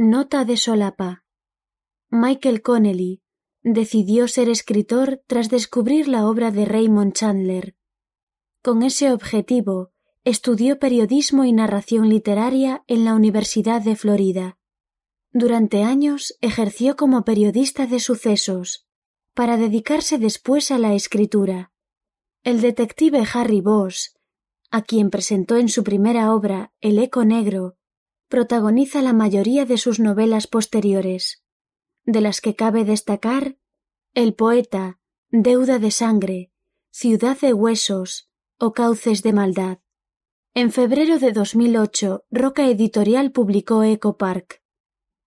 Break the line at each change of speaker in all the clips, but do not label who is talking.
Nota de solapa. Michael Connelly decidió ser escritor tras descubrir la obra de Raymond Chandler. Con ese objetivo, estudió periodismo y narración literaria en la Universidad de Florida. Durante años ejerció como periodista de sucesos, para dedicarse después a la escritura. El detective Harry Bosch, a quien presentó en su primera obra El eco negro, protagoniza la mayoría de sus novelas posteriores, de las que cabe destacar El poeta, Deuda de sangre, Ciudad de huesos o Cauces de maldad. En febrero de 2008, Roca Editorial publicó Eco Park.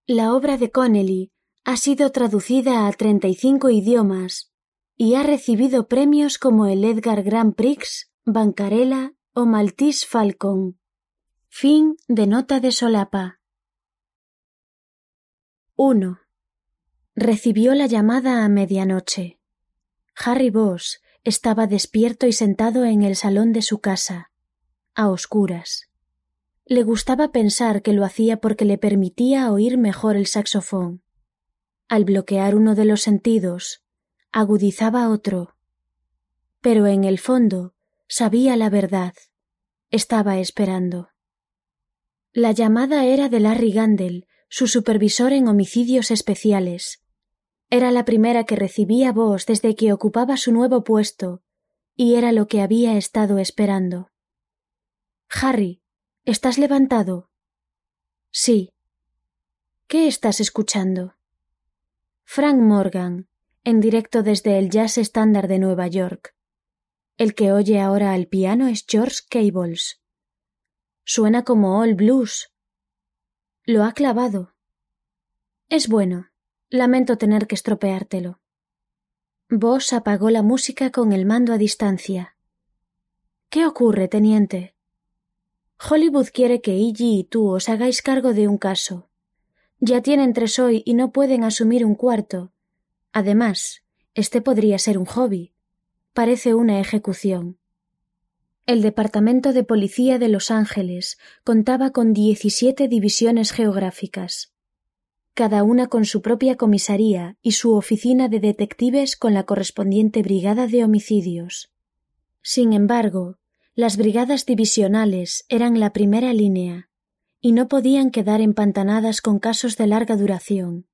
La obra de Connelly ha sido traducida a 35 idiomas y ha recibido premios como el Edgar Grand Prix, Bancarella o Maltese Falcon. Fin de nota de solapa. 1. Recibió la llamada a medianoche. Harry Bosch estaba despierto y sentado en el salón de su casa, a oscuras. Le gustaba pensar que lo hacía porque le permitía oír mejor el saxofón. Al bloquear uno de los sentidos, agudizaba otro. Pero en el fondo sabía la verdad. Estaba esperando. La llamada era de Larry Gandel, su supervisor en homicidios especiales. Era la primera que recibía voz desde que ocupaba su nuevo puesto, y era lo que había estado esperando. Harry, ¿estás levantado? Sí. ¿Qué estás escuchando? Frank Morgan, en directo desde el Jazz Standard de Nueva York. El que oye ahora al piano es George Cables. Suena como all blues. Lo ha clavado. Es bueno. Lamento tener que estropeártelo. Vos apagó la música con el mando a distancia. ¿Qué ocurre, teniente? Hollywood quiere que Iggy y tú os hagáis cargo de un caso. Ya tienen tres hoy y no pueden asumir un cuarto. Además, este podría ser un hobby. Parece una ejecución. El Departamento de Policía de Los Ángeles contaba con 17 divisiones geográficas, cada una con su propia comisaría y su oficina de detectives con la correspondiente brigada de homicidios. Sin embargo, las brigadas divisionales eran la primera línea y no podían quedar empantanadas con casos de larga duración.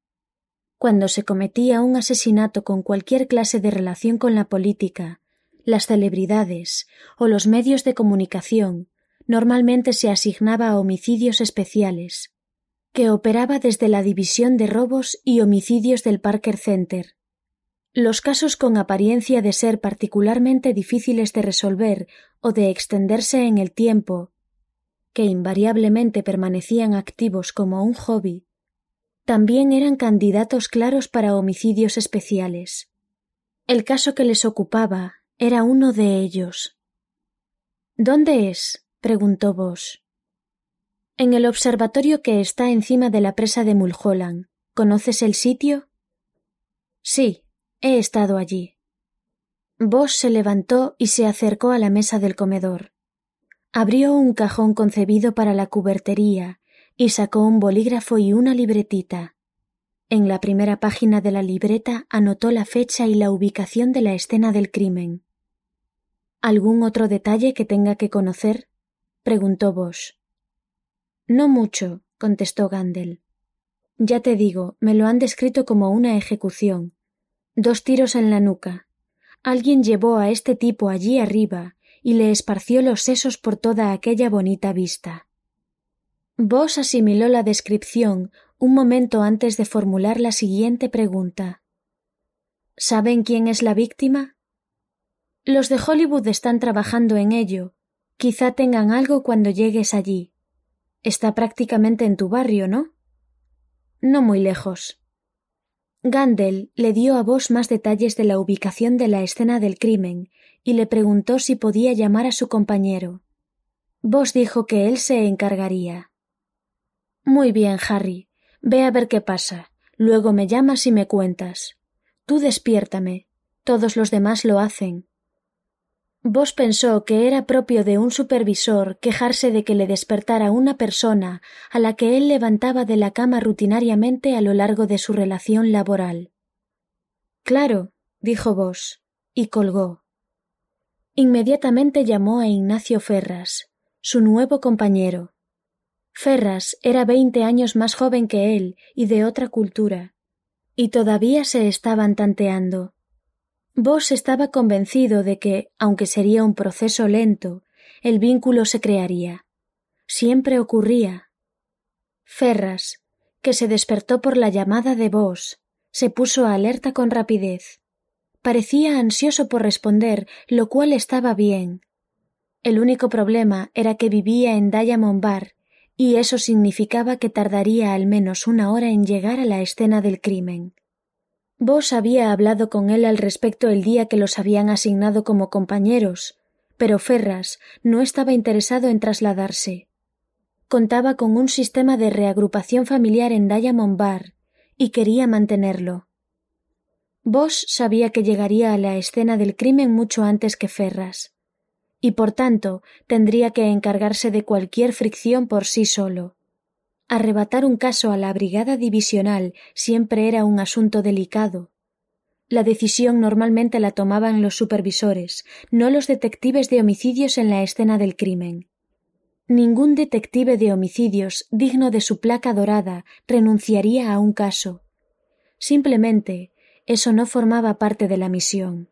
Cuando se cometía un asesinato con cualquier clase de relación con la política, las celebridades o los medios de comunicación normalmente se asignaba a homicidios especiales, que operaba desde la División de Robos y Homicidios del Parker Center. Los casos con apariencia de ser particularmente difíciles de resolver o de extenderse en el tiempo, que invariablemente permanecían activos como un hobby, también eran candidatos claros para homicidios especiales. El caso que les ocupaba era uno de ellos. ¿Dónde es? preguntó Bosch. En el observatorio que está encima de la presa de Mulholland. ¿Conoces el sitio? Sí, he estado allí. Bosch se levantó y se acercó a la mesa del comedor. Abrió un cajón concebido para la cubertería y sacó un bolígrafo y una libretita. En la primera página de la libreta anotó la fecha y la ubicación de la escena del crimen. ¿Algún otro detalle que tenga que conocer? preguntó Bosch. No mucho, contestó Gandel. Ya te digo, me lo han descrito como una ejecución. Dos tiros en la nuca. Alguien llevó a este tipo allí arriba y le esparció los sesos por toda aquella bonita vista. Bosch asimiló la descripción un momento antes de formular la siguiente pregunta. ¿Saben quién es la víctima? Los de Hollywood están trabajando en ello. Quizá tengan algo cuando llegues allí. Está prácticamente en tu barrio, ¿no? No muy lejos. Gandel le dio a vos más detalles de la ubicación de la escena del crimen y le preguntó si podía llamar a su compañero. Vos dijo que él se encargaría. Muy bien, Harry. Ve a ver qué pasa. Luego me llamas y me cuentas. Tú despiértame. Todos los demás lo hacen. Vos pensó que era propio de un supervisor quejarse de que le despertara una persona a la que él levantaba de la cama rutinariamente a lo largo de su relación laboral. Claro, dijo Vos, y colgó. Inmediatamente llamó a Ignacio Ferras, su nuevo compañero. Ferras era veinte años más joven que él y de otra cultura, y todavía se estaban tanteando. Vos estaba convencido de que, aunque sería un proceso lento, el vínculo se crearía. Siempre ocurría. Ferras, que se despertó por la llamada de Vos, se puso alerta con rapidez. Parecía ansioso por responder, lo cual estaba bien. El único problema era que vivía en Diamond Bar, y eso significaba que tardaría al menos una hora en llegar a la escena del crimen. Vos había hablado con él al respecto el día que los habían asignado como compañeros, pero Ferras no estaba interesado en trasladarse. Contaba con un sistema de reagrupación familiar en Diamond Bar y quería mantenerlo. Vos sabía que llegaría a la escena del crimen mucho antes que Ferras, y por tanto tendría que encargarse de cualquier fricción por sí solo. Arrebatar un caso a la brigada divisional siempre era un asunto delicado. La decisión normalmente la tomaban los supervisores, no los detectives de homicidios en la escena del crimen. Ningún detective de homicidios digno de su placa dorada renunciaría a un caso. Simplemente eso no formaba parte de la misión.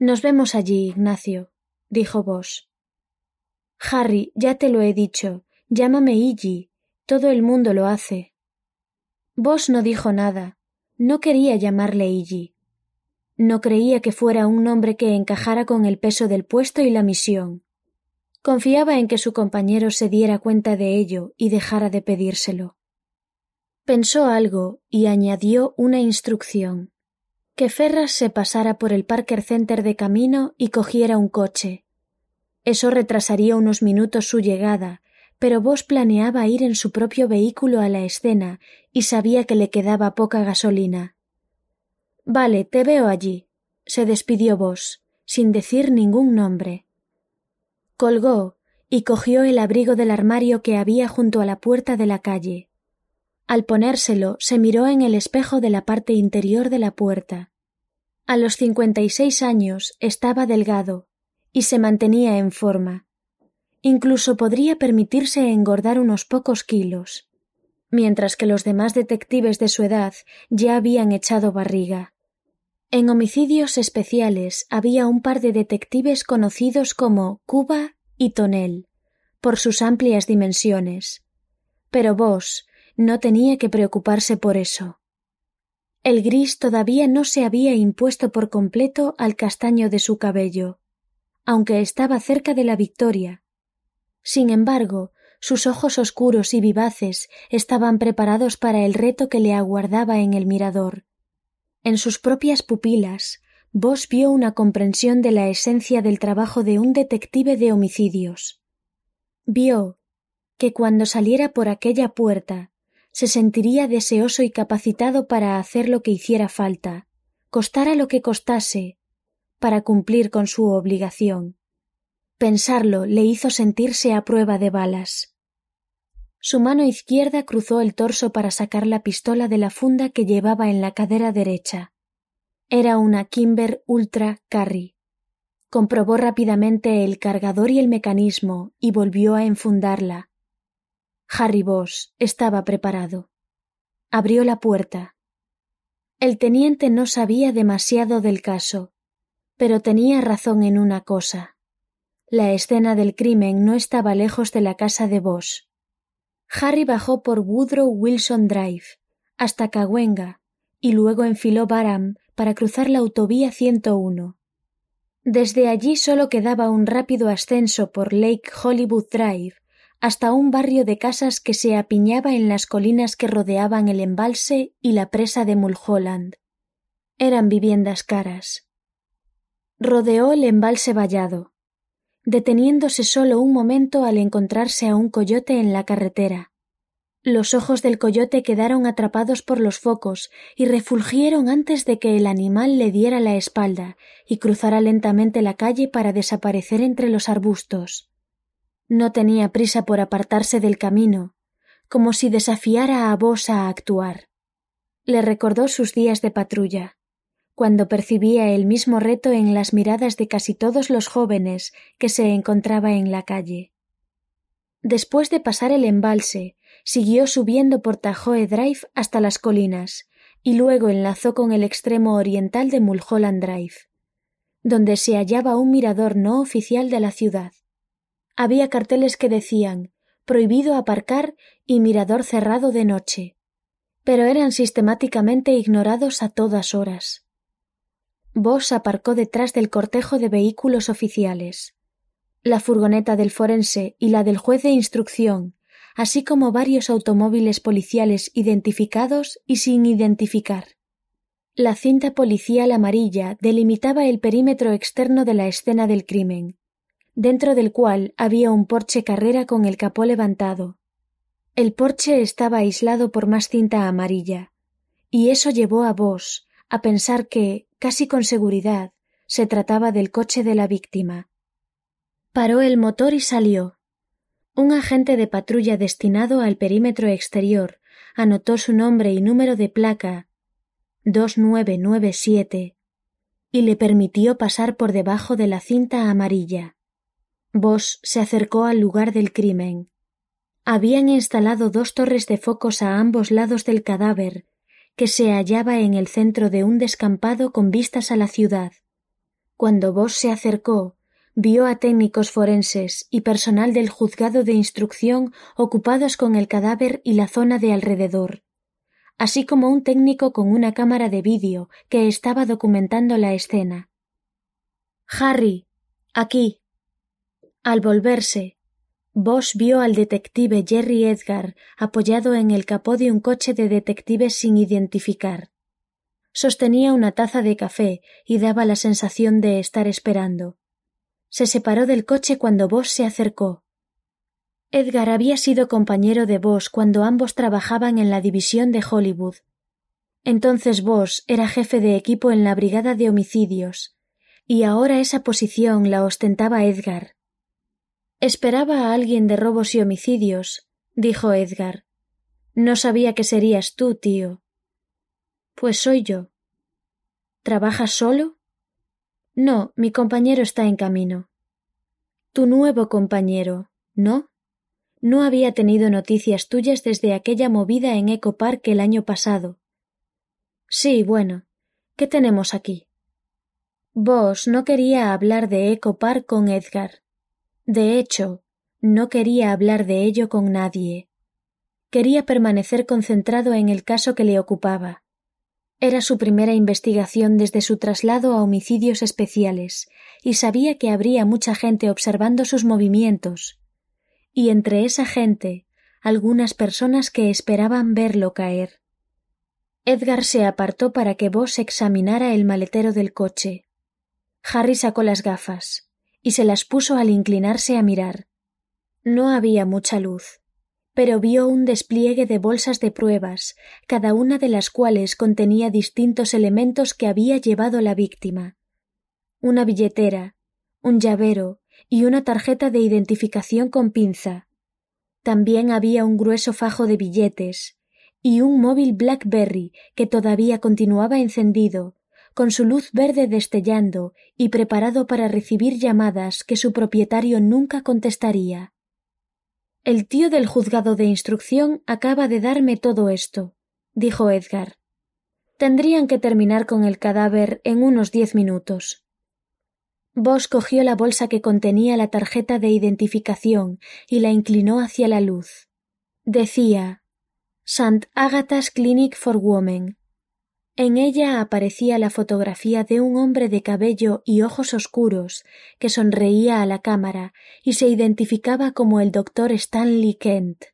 Nos vemos allí, Ignacio, dijo Vos. Harry, ya te lo he dicho, llámame Iggy, todo el mundo lo hace. Vos no dijo nada. No quería llamarle Iggy. No creía que fuera un nombre que encajara con el peso del puesto y la misión. Confiaba en que su compañero se diera cuenta de ello y dejara de pedírselo. Pensó algo y añadió una instrucción. Que Ferras se pasara por el Parker Center de camino y cogiera un coche. Eso retrasaría unos minutos su llegada, pero Vos planeaba ir en su propio vehículo a la escena y sabía que le quedaba poca gasolina. Vale, te veo allí, se despidió Vos, sin decir ningún nombre. Colgó y cogió el abrigo del armario que había junto a la puerta de la calle. Al ponérselo se miró en el espejo de la parte interior de la puerta. A los cincuenta y seis años estaba delgado y se mantenía en forma Incluso podría permitirse engordar unos pocos kilos, mientras que los demás detectives de su edad ya habían echado barriga. En homicidios especiales había un par de detectives conocidos como Cuba y Tonel, por sus amplias dimensiones. Pero vos no tenía que preocuparse por eso. El gris todavía no se había impuesto por completo al castaño de su cabello, aunque estaba cerca de la victoria, sin embargo, sus ojos oscuros y vivaces estaban preparados para el reto que le aguardaba en el mirador. En sus propias pupilas, Vos vio una comprensión de la esencia del trabajo de un detective de homicidios. Vio que cuando saliera por aquella puerta se sentiría deseoso y capacitado para hacer lo que hiciera falta, costara lo que costase, para cumplir con su obligación. Pensarlo le hizo sentirse a prueba de balas. Su mano izquierda cruzó el torso para sacar la pistola de la funda que llevaba en la cadera derecha. Era una Kimber Ultra Carry. Comprobó rápidamente el cargador y el mecanismo y volvió a enfundarla. Harry Boss estaba preparado. Abrió la puerta. El teniente no sabía demasiado del caso, pero tenía razón en una cosa. La escena del crimen no estaba lejos de la casa de Bosch. Harry bajó por Woodrow Wilson Drive hasta Cahuenga y luego enfiló Barham para cruzar la autovía 101. Desde allí solo quedaba un rápido ascenso por Lake Hollywood Drive hasta un barrio de casas que se apiñaba en las colinas que rodeaban el embalse y la presa de Mulholland. Eran viviendas caras. Rodeó el embalse vallado deteniéndose solo un momento al encontrarse a un coyote en la carretera. Los ojos del coyote quedaron atrapados por los focos y refulgieron antes de que el animal le diera la espalda y cruzara lentamente la calle para desaparecer entre los arbustos. No tenía prisa por apartarse del camino, como si desafiara a vos a actuar. Le recordó sus días de patrulla, cuando percibía el mismo reto en las miradas de casi todos los jóvenes que se encontraba en la calle. Después de pasar el embalse, siguió subiendo por Tajoe Drive hasta las colinas y luego enlazó con el extremo oriental de Mulholland Drive, donde se hallaba un mirador no oficial de la ciudad. Había carteles que decían prohibido aparcar y mirador cerrado de noche, pero eran sistemáticamente ignorados a todas horas. Voss aparcó detrás del cortejo de vehículos oficiales. La furgoneta del forense y la del juez de instrucción, así como varios automóviles policiales identificados y sin identificar. La cinta policial amarilla delimitaba el perímetro externo de la escena del crimen, dentro del cual había un porche carrera con el capó levantado. El porche estaba aislado por más cinta amarilla, y eso llevó a vos a pensar que, casi con seguridad, se trataba del coche de la víctima. Paró el motor y salió. Un agente de patrulla destinado al perímetro exterior anotó su nombre y número de placa 2997 y le permitió pasar por debajo de la cinta amarilla. Voss se acercó al lugar del crimen. Habían instalado dos torres de focos a ambos lados del cadáver, que se hallaba en el centro de un descampado con vistas a la ciudad. Cuando Voss se acercó, vio a técnicos forenses y personal del juzgado de instrucción ocupados con el cadáver y la zona de alrededor, así como un técnico con una cámara de vídeo que estaba documentando la escena. Harry. aquí. Al volverse, Bosch vio al detective Jerry Edgar apoyado en el capó de un coche de detectives sin identificar. Sostenía una taza de café y daba la sensación de estar esperando. Se separó del coche cuando Bosch se acercó. Edgar había sido compañero de Bosch cuando ambos trabajaban en la división de Hollywood. Entonces Bosch era jefe de equipo en la brigada de homicidios, y ahora esa posición la ostentaba Edgar. Esperaba a alguien de robos y homicidios, dijo Edgar. No sabía que serías tú, tío. Pues soy yo. ¿Trabajas solo? No, mi compañero está en camino. Tu nuevo compañero, ¿no? No había tenido noticias tuyas desde aquella movida en Eco Park el año pasado. Sí, bueno. ¿Qué tenemos aquí? Vos no quería hablar de Eco Park con Edgar. De hecho, no quería hablar de ello con nadie. Quería permanecer concentrado en el caso que le ocupaba. Era su primera investigación desde su traslado a homicidios especiales, y sabía que habría mucha gente observando sus movimientos, y entre esa gente algunas personas que esperaban verlo caer. Edgar se apartó para que Vos examinara el maletero del coche. Harry sacó las gafas, y se las puso al inclinarse a mirar. No había mucha luz pero vio un despliegue de bolsas de pruebas, cada una de las cuales contenía distintos elementos que había llevado la víctima. Una billetera, un llavero y una tarjeta de identificación con pinza. También había un grueso fajo de billetes y un móvil Blackberry que todavía continuaba encendido, con su luz verde destellando y preparado para recibir llamadas que su propietario nunca contestaría. El tío del juzgado de instrucción acaba de darme todo esto, dijo Edgar. Tendrían que terminar con el cadáver en unos diez minutos. Vos cogió la bolsa que contenía la tarjeta de identificación y la inclinó hacia la luz. Decía St. Agatha's Clinic for Women. En ella aparecía la fotografía de un hombre de cabello y ojos oscuros que sonreía a la cámara y se identificaba como el doctor Stanley Kent.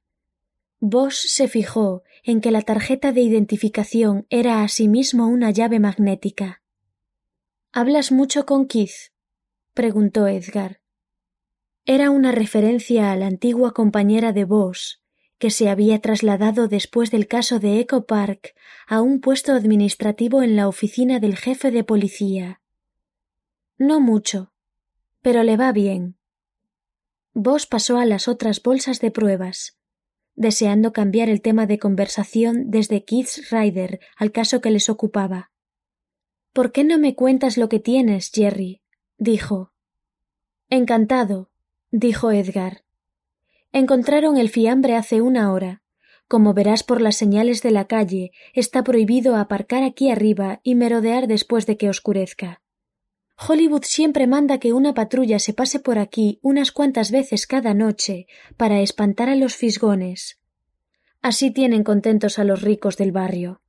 Bosch se fijó en que la tarjeta de identificación era asimismo una llave magnética. ¿Hablas mucho con Keith? preguntó Edgar. Era una referencia a la antigua compañera de Bosch, que se había trasladado después del caso de Echo Park a un puesto administrativo en la oficina del jefe de policía. No mucho, pero le va bien. Vos pasó a las otras bolsas de pruebas, deseando cambiar el tema de conversación desde Keith's Rider al caso que les ocupaba. ¿Por qué no me cuentas lo que tienes, Jerry? dijo. Encantado, dijo Edgar. Encontraron el fiambre hace una hora. Como verás por las señales de la calle, está prohibido aparcar aquí arriba y merodear después de que oscurezca. Hollywood siempre manda que una patrulla se pase por aquí unas cuantas veces cada noche para espantar a los fisgones. Así tienen contentos a los ricos del barrio.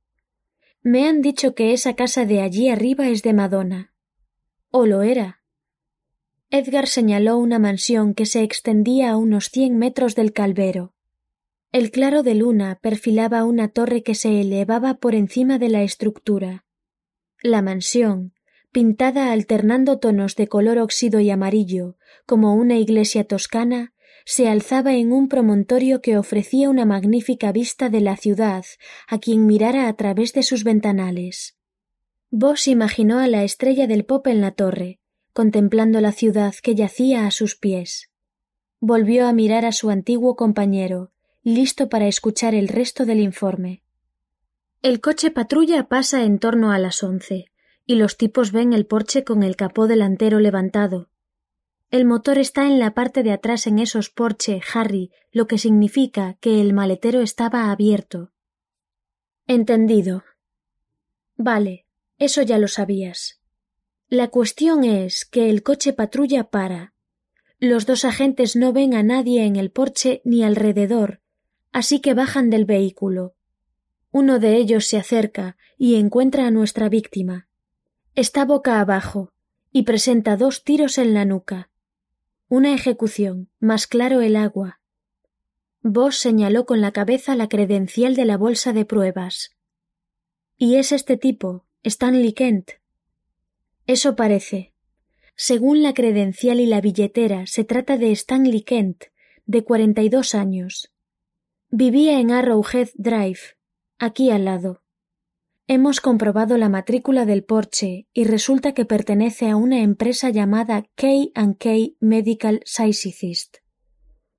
Me han dicho que esa casa de allí arriba es de Madonna. ¿O lo era? Edgar señaló una mansión que se extendía a unos cien metros del calvero. El claro de luna perfilaba una torre que se elevaba por encima de la estructura. La mansión, pintada alternando tonos de color óxido y amarillo, como una iglesia toscana, se alzaba en un promontorio que ofrecía una magnífica vista de la ciudad a quien mirara a través de sus ventanales. Vos imaginó a la estrella del pop en la torre, contemplando la ciudad que yacía a sus pies. Volvió a mirar a su antiguo compañero, listo para escuchar el resto del informe. El coche patrulla pasa en torno a las once y los tipos ven el porche con el capó delantero levantado. El motor está en la parte de atrás en esos porche, Harry, lo que significa que el maletero estaba abierto. Entendido. Vale, eso ya lo sabías. La cuestión es que el coche patrulla para. Los dos agentes no ven a nadie en el porche ni alrededor, así que bajan del vehículo. Uno de ellos se acerca y encuentra a nuestra víctima. Está boca abajo y presenta dos tiros en la nuca. Una ejecución, más claro el agua. Vos señaló con la cabeza la credencial de la bolsa de pruebas. Y es este tipo, Stanley Kent. Eso parece. Según la credencial y la billetera, se trata de Stanley Kent, de cuarenta y dos años. Vivía en Arrowhead Drive, aquí al lado. Hemos comprobado la matrícula del Porsche y resulta que pertenece a una empresa llamada K&K Medical Scientist.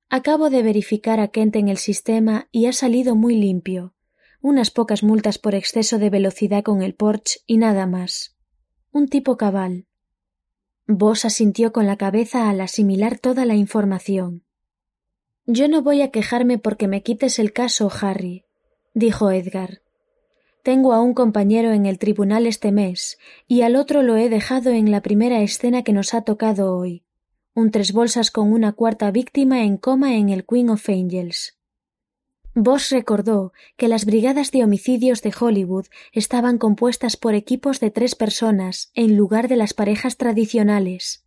Acabo de verificar a Kent en el sistema y ha salido muy limpio. Unas pocas multas por exceso de velocidad con el Porsche y nada más. Un tipo cabal. Vos asintió con la cabeza al asimilar toda la información. Yo no voy a quejarme porque me quites el caso, Harry, dijo Edgar. Tengo a un compañero en el tribunal este mes y al otro lo he dejado en la primera escena que nos ha tocado hoy. Un tres bolsas con una cuarta víctima en coma en el Queen of Angels. Voss recordó que las brigadas de homicidios de Hollywood estaban compuestas por equipos de tres personas en lugar de las parejas tradicionales.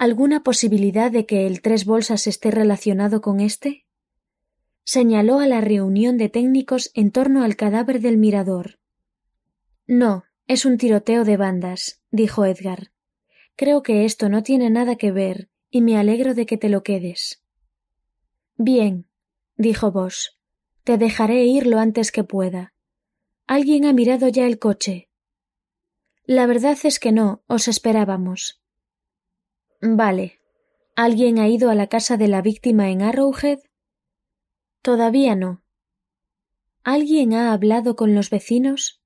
¿Alguna posibilidad de que el tres bolsas esté relacionado con este? señaló a la reunión de técnicos en torno al cadáver del mirador. No, es un tiroteo de bandas, dijo Edgar. Creo que esto no tiene nada que ver, y me alegro de que te lo quedes. Bien, dijo Bosch. Te dejaré ir lo antes que pueda. ¿Alguien ha mirado ya el coche? La verdad es que no, os esperábamos. Vale. ¿Alguien ha ido a la casa de la víctima en Arrowhead? Todavía no. ¿Alguien ha hablado con los vecinos?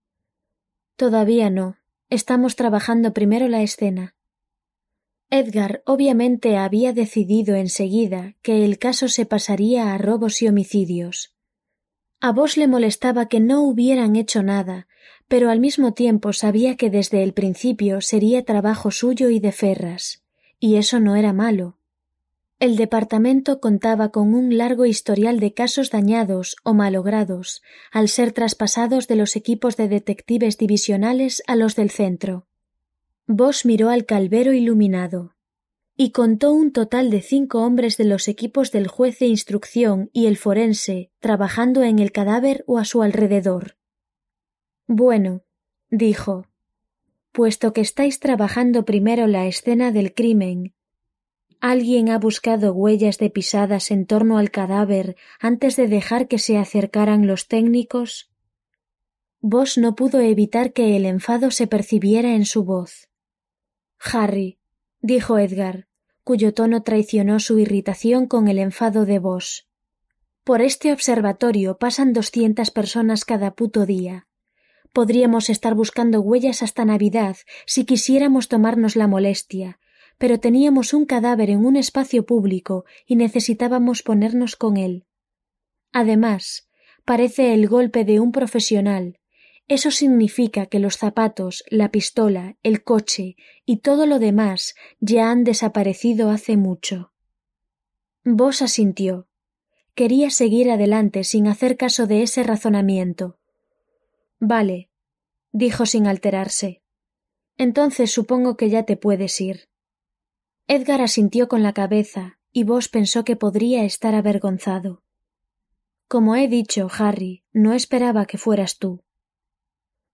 Todavía no. Estamos trabajando primero la escena. Edgar obviamente había decidido enseguida que el caso se pasaría a robos y homicidios. A vos le molestaba que no hubieran hecho nada, pero al mismo tiempo sabía que desde el principio sería trabajo suyo y de Ferras, y eso no era malo. El departamento contaba con un largo historial de casos dañados o malogrados, al ser traspasados de los equipos de detectives divisionales a los del centro. Vos miró al calvero iluminado y contó un total de cinco hombres de los equipos del juez de instrucción y el forense trabajando en el cadáver o a su alrededor. Bueno, dijo, puesto que estáis trabajando primero la escena del crimen ¿Alguien ha buscado huellas de pisadas en torno al cadáver antes de dejar que se acercaran los técnicos? Vos no pudo evitar que el enfado se percibiera en su voz. Harry, dijo Edgar, cuyo tono traicionó su irritación con el enfado de vos. Por este observatorio pasan doscientas personas cada puto día. Podríamos estar buscando huellas hasta Navidad si quisiéramos tomarnos la molestia, pero teníamos un cadáver en un espacio público y necesitábamos ponernos con él. Además, parece el golpe de un profesional. Eso significa que los zapatos, la pistola, el coche y todo lo demás ya han desaparecido hace mucho. Vos asintió. Quería seguir adelante sin hacer caso de ese razonamiento. Vale, dijo sin alterarse. Entonces supongo que ya te puedes ir. Edgar asintió con la cabeza y Vos pensó que podría estar avergonzado. Como he dicho, Harry, no esperaba que fueras tú.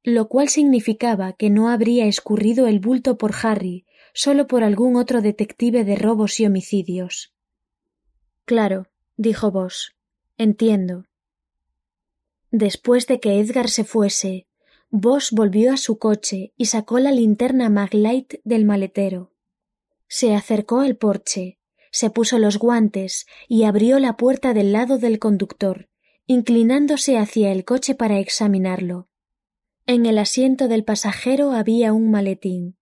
Lo cual significaba que no habría escurrido el bulto por Harry solo por algún otro detective de robos y homicidios. Claro, dijo Vos. Entiendo. Después de que Edgar se fuese, Vos volvió a su coche y sacó la linterna Maglite del maletero. Se acercó al porche, se puso los guantes y abrió la puerta del lado del conductor, inclinándose hacia el coche para examinarlo. En el asiento del pasajero había un maletín.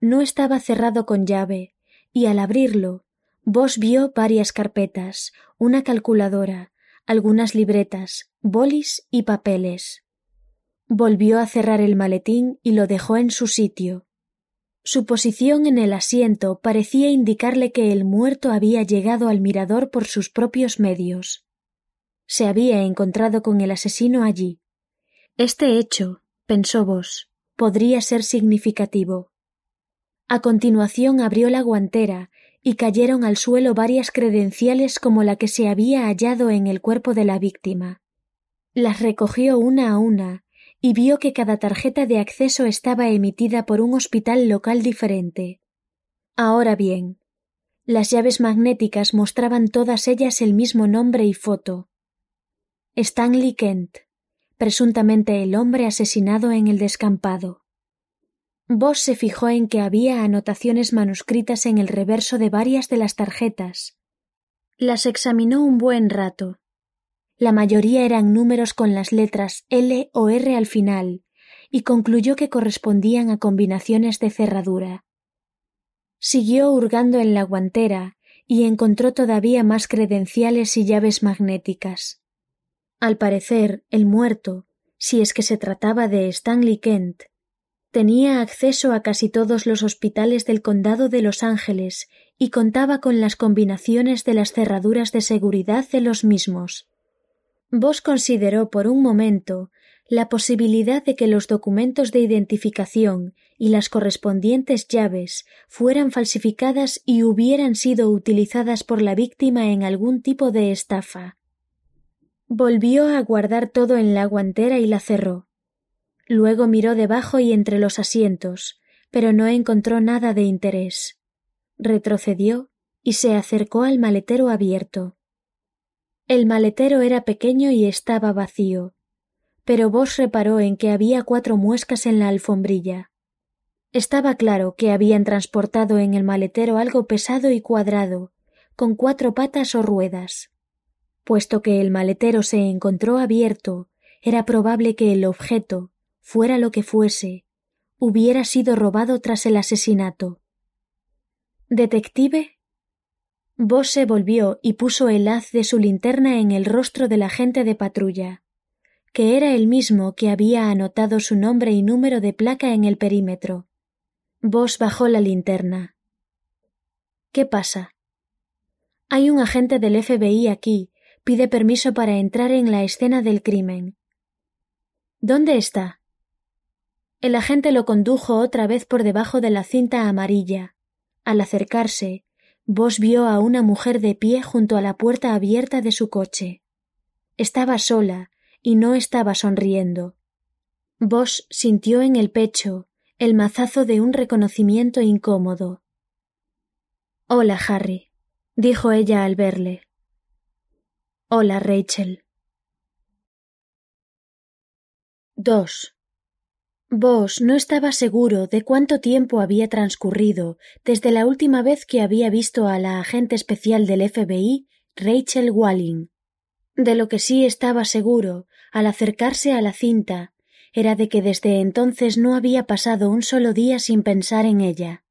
No estaba cerrado con llave, y al abrirlo Vos vio varias carpetas, una calculadora, algunas libretas, bolis y papeles. Volvió a cerrar el maletín y lo dejó en su sitio. Su posición en el asiento parecía indicarle que el muerto había llegado al mirador por sus propios medios. Se había encontrado con el asesino allí. Este hecho, pensó Vos, podría ser significativo. A continuación abrió la guantera y cayeron al suelo varias credenciales como la que se había hallado en el cuerpo de la víctima. Las recogió una a una y vio que cada tarjeta de acceso estaba emitida por un hospital local diferente. Ahora bien, las llaves magnéticas mostraban todas ellas el mismo nombre y foto. Stanley Kent, presuntamente el hombre asesinado en el descampado. Vos se fijó en que había anotaciones manuscritas en el reverso de varias de las tarjetas. Las examinó un buen rato. La mayoría eran números con las letras L o R al final, y concluyó que correspondían a combinaciones de cerradura. Siguió hurgando en la guantera y encontró todavía más credenciales y llaves magnéticas. Al parecer, el muerto, si es que se trataba de Stanley Kent, Tenía acceso a casi todos los hospitales del condado de Los Ángeles y contaba con las combinaciones de las cerraduras de seguridad de los mismos. Vos consideró por un momento la posibilidad de que los documentos de identificación y las correspondientes llaves fueran falsificadas y hubieran sido utilizadas por la víctima en algún tipo de estafa. Volvió a guardar todo en la guantera y la cerró. Luego miró debajo y entre los asientos, pero no encontró nada de interés. Retrocedió y se acercó al maletero abierto. El maletero era pequeño y estaba vacío, pero Vos reparó en que había cuatro muescas en la alfombrilla. Estaba claro que habían transportado en el maletero algo pesado y cuadrado, con cuatro patas o ruedas. Puesto que el maletero se encontró abierto, era probable que el objeto, fuera lo que fuese, hubiera sido robado tras el asesinato. ¿Detective? Vos se volvió y puso el haz de su linterna en el rostro del agente de patrulla, que era el mismo que había anotado su nombre y número de placa en el perímetro. Vos bajó la linterna. ¿Qué pasa? Hay un agente del FBI aquí. Pide permiso para entrar en la escena del crimen. ¿Dónde está? El agente lo condujo otra vez por debajo de la cinta amarilla. Al acercarse, Vos vio a una mujer de pie junto a la puerta abierta de su coche. Estaba sola y no estaba sonriendo. Vos sintió en el pecho el mazazo de un reconocimiento incómodo. Hola, Harry, dijo ella al verle. Hola, Rachel. 2. Vos no estaba seguro de cuánto tiempo había transcurrido desde la última vez que había visto a la agente especial del FBI, Rachel Walling. De lo que sí estaba seguro, al acercarse a la cinta, era de que desde entonces no había pasado un solo día sin pensar en ella.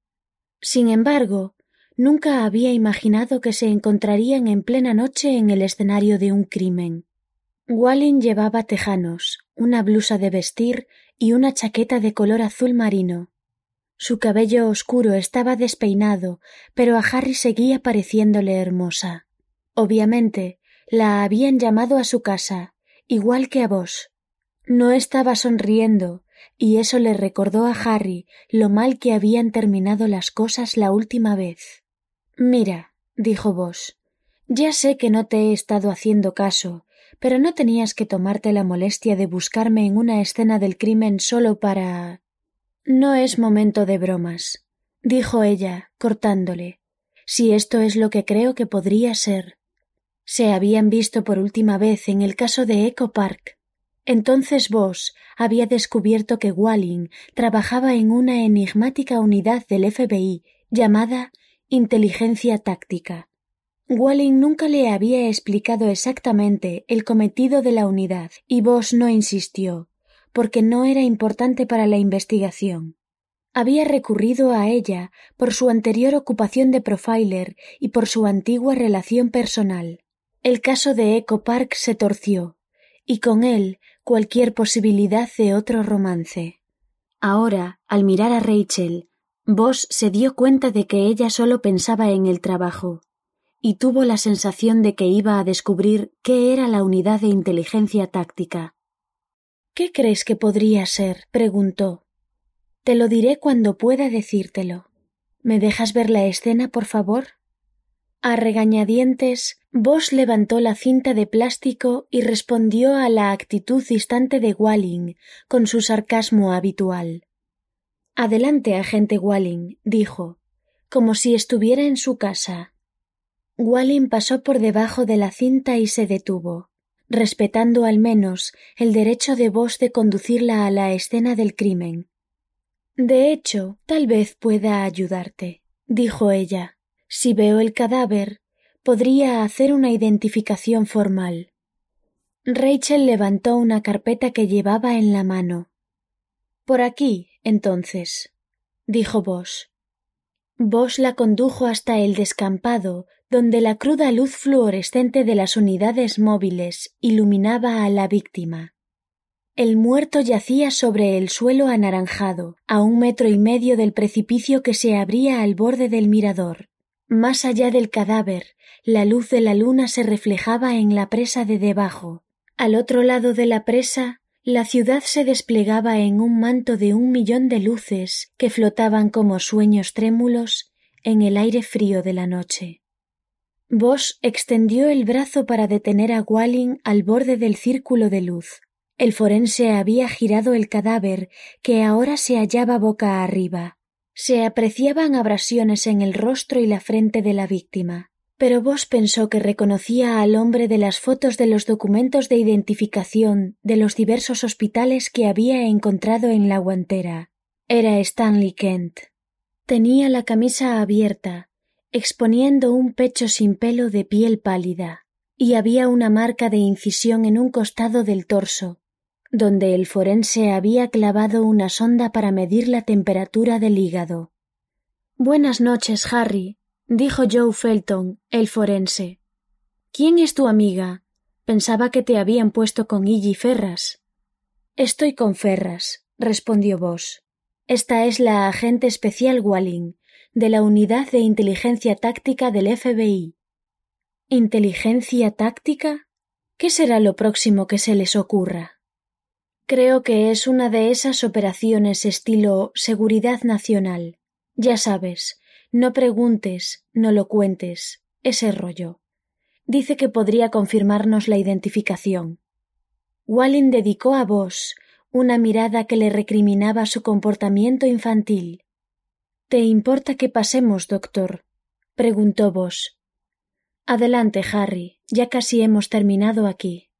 Sin embargo, nunca había imaginado que se encontrarían en plena noche en el escenario de un crimen. Walling llevaba tejanos, una blusa de vestir y una chaqueta de color azul marino. Su cabello oscuro estaba despeinado, pero a Harry seguía pareciéndole hermosa. Obviamente, la habían llamado a su casa, igual que a vos. No estaba sonriendo, y eso le recordó a Harry lo mal que habían terminado las cosas la última vez. Mira, dijo vos, ya sé que no te he estado haciendo caso, pero no tenías que tomarte la molestia de buscarme en una escena del crimen solo para. No es momento de bromas, dijo ella, cortándole. Si esto es lo que creo que podría ser. Se habían visto por última vez en el caso de Echo Park. Entonces vos había descubierto que Walling trabajaba en una enigmática unidad del FBI llamada inteligencia táctica. Walling nunca le había explicado exactamente el cometido de la unidad, y Boss no insistió, porque no era importante para la investigación. Había recurrido a ella por su anterior ocupación de profiler y por su antigua relación personal. El caso de Echo Park se torció, y con él cualquier posibilidad de otro romance. Ahora, al mirar a Rachel, Boss se dio cuenta de que ella solo pensaba en el trabajo y tuvo la sensación de que iba a descubrir qué era la unidad de inteligencia táctica. ¿Qué crees que podría ser? preguntó. Te lo diré cuando pueda decírtelo. ¿Me dejas ver la escena, por favor? A regañadientes, Bosch levantó la cinta de plástico y respondió a la actitud distante de Walling con su sarcasmo habitual. Adelante, agente Walling, dijo, como si estuviera en su casa. Walling pasó por debajo de la cinta y se detuvo, respetando al menos el derecho de vos de conducirla a la escena del crimen. De hecho, tal vez pueda ayudarte, dijo ella. Si veo el cadáver, podría hacer una identificación formal. Rachel levantó una carpeta que llevaba en la mano. Por aquí, entonces, dijo Bosch. Bosch la condujo hasta el descampado, donde la cruda luz fluorescente de las unidades móviles iluminaba a la víctima. El muerto yacía sobre el suelo anaranjado, a un metro y medio del precipicio que se abría al borde del mirador. Más allá del cadáver, la luz de la luna se reflejaba en la presa de debajo. Al otro lado de la presa, la ciudad se desplegaba en un manto de un millón de luces que flotaban como sueños trémulos en el aire frío de la noche. Bosch extendió el brazo para detener a Walling al borde del círculo de luz. El forense había girado el cadáver, que ahora se hallaba boca arriba. Se apreciaban abrasiones en el rostro y la frente de la víctima pero vos pensó que reconocía al hombre de las fotos de los documentos de identificación de los diversos hospitales que había encontrado en la guantera. Era Stanley Kent. Tenía la camisa abierta, exponiendo un pecho sin pelo de piel pálida, y había una marca de incisión en un costado del torso, donde el forense había clavado una sonda para medir la temperatura del hígado. Buenas noches, Harry, dijo Joe Felton, el forense. ¿Quién es tu amiga? Pensaba que te habían puesto con Iggy Ferras. Estoy con Ferras, respondió Boss. Esta es la agente especial Walling, de la Unidad de Inteligencia Táctica del FBI. ¿Inteligencia táctica? ¿Qué será lo próximo que se les ocurra? Creo que es una de esas operaciones estilo seguridad nacional. Ya sabes, no preguntes, no lo cuentes, ese rollo. Dice que podría confirmarnos la identificación. Walling dedicó a vos una mirada que le recriminaba su comportamiento infantil. ¿Te importa que pasemos, doctor? preguntó Bosch. Adelante, Harry, ya casi hemos terminado aquí.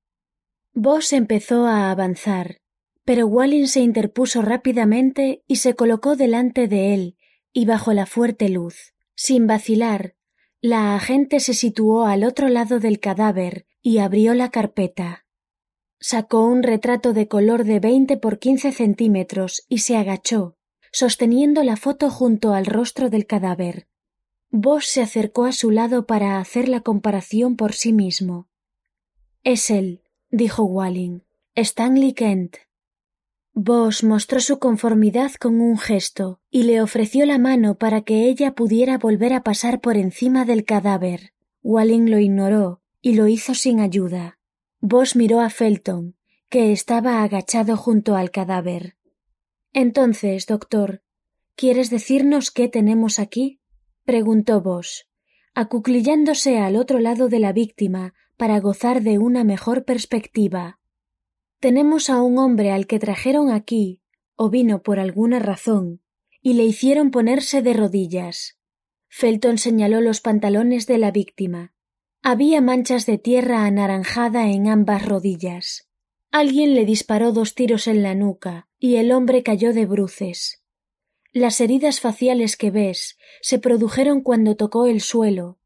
Bosch empezó a avanzar, pero Walling se interpuso rápidamente y se colocó delante de él y bajo la fuerte luz. Sin vacilar, la agente se situó al otro lado del cadáver y abrió la carpeta. Sacó un retrato de color de veinte por quince centímetros y se agachó, sosteniendo la foto junto al rostro del cadáver. Bosch se acercó a su lado para hacer la comparación por sí mismo. Es él, dijo Walling. Stanley Kent. Bosch mostró su conformidad con un gesto y le ofreció la mano para que ella pudiera volver a pasar por encima del cadáver. Walling lo ignoró y lo hizo sin ayuda. Bosch miró a Felton, que estaba agachado junto al cadáver. Entonces, doctor, ¿quieres decirnos qué tenemos aquí? preguntó Bosch, acuclillándose al otro lado de la víctima para gozar de una mejor perspectiva. Tenemos a un hombre al que trajeron aquí, o vino por alguna razón, y le hicieron ponerse de rodillas. Felton señaló los pantalones de la víctima. Había manchas de tierra anaranjada en ambas rodillas. Alguien le disparó dos tiros en la nuca, y el hombre cayó de bruces. Las heridas faciales que ves se produjeron cuando tocó el suelo.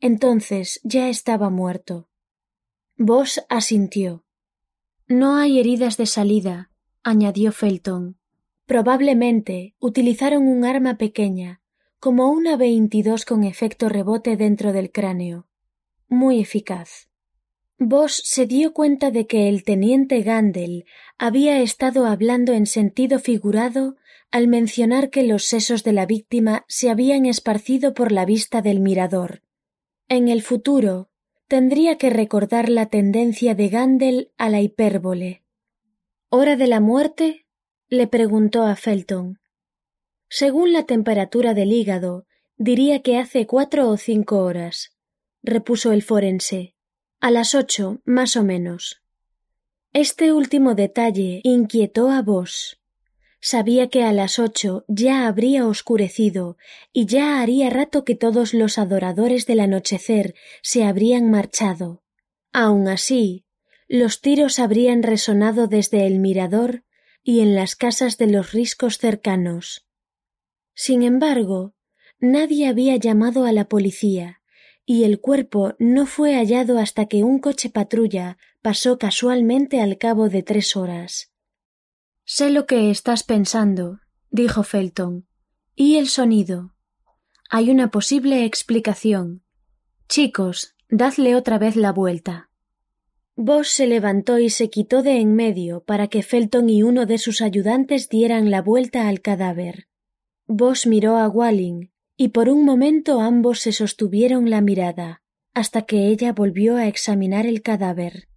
Entonces ya estaba muerto. Vos asintió. No hay heridas de salida, añadió Felton. Probablemente utilizaron un arma pequeña, como una veintidós con efecto rebote dentro del cráneo muy eficaz. Bosch se dio cuenta de que el teniente Gandel había estado hablando en sentido figurado al mencionar que los sesos de la víctima se habían esparcido por la vista del mirador. En el futuro tendría que recordar la tendencia de Gandel a la hipérbole. ¿Hora de la muerte? le preguntó a Felton. Según la temperatura del hígado, diría que hace cuatro o cinco horas repuso el forense. A las ocho, más o menos. Este último detalle inquietó a vos. Sabía que a las ocho ya habría oscurecido y ya haría rato que todos los adoradores del anochecer se habrían marchado. Aun así, los tiros habrían resonado desde el mirador y en las casas de los riscos cercanos. Sin embargo, nadie había llamado a la policía, y el cuerpo no fue hallado hasta que un coche patrulla pasó casualmente al cabo de tres horas. Sé lo que estás pensando, dijo Felton. ¿Y el sonido? Hay una posible explicación. Chicos, dadle otra vez la vuelta. Bosch se levantó y se quitó de en medio para que Felton y uno de sus ayudantes dieran la vuelta al cadáver. Bosch miró a Walling, y por un momento ambos se sostuvieron la mirada, hasta que ella volvió a examinar el cadáver.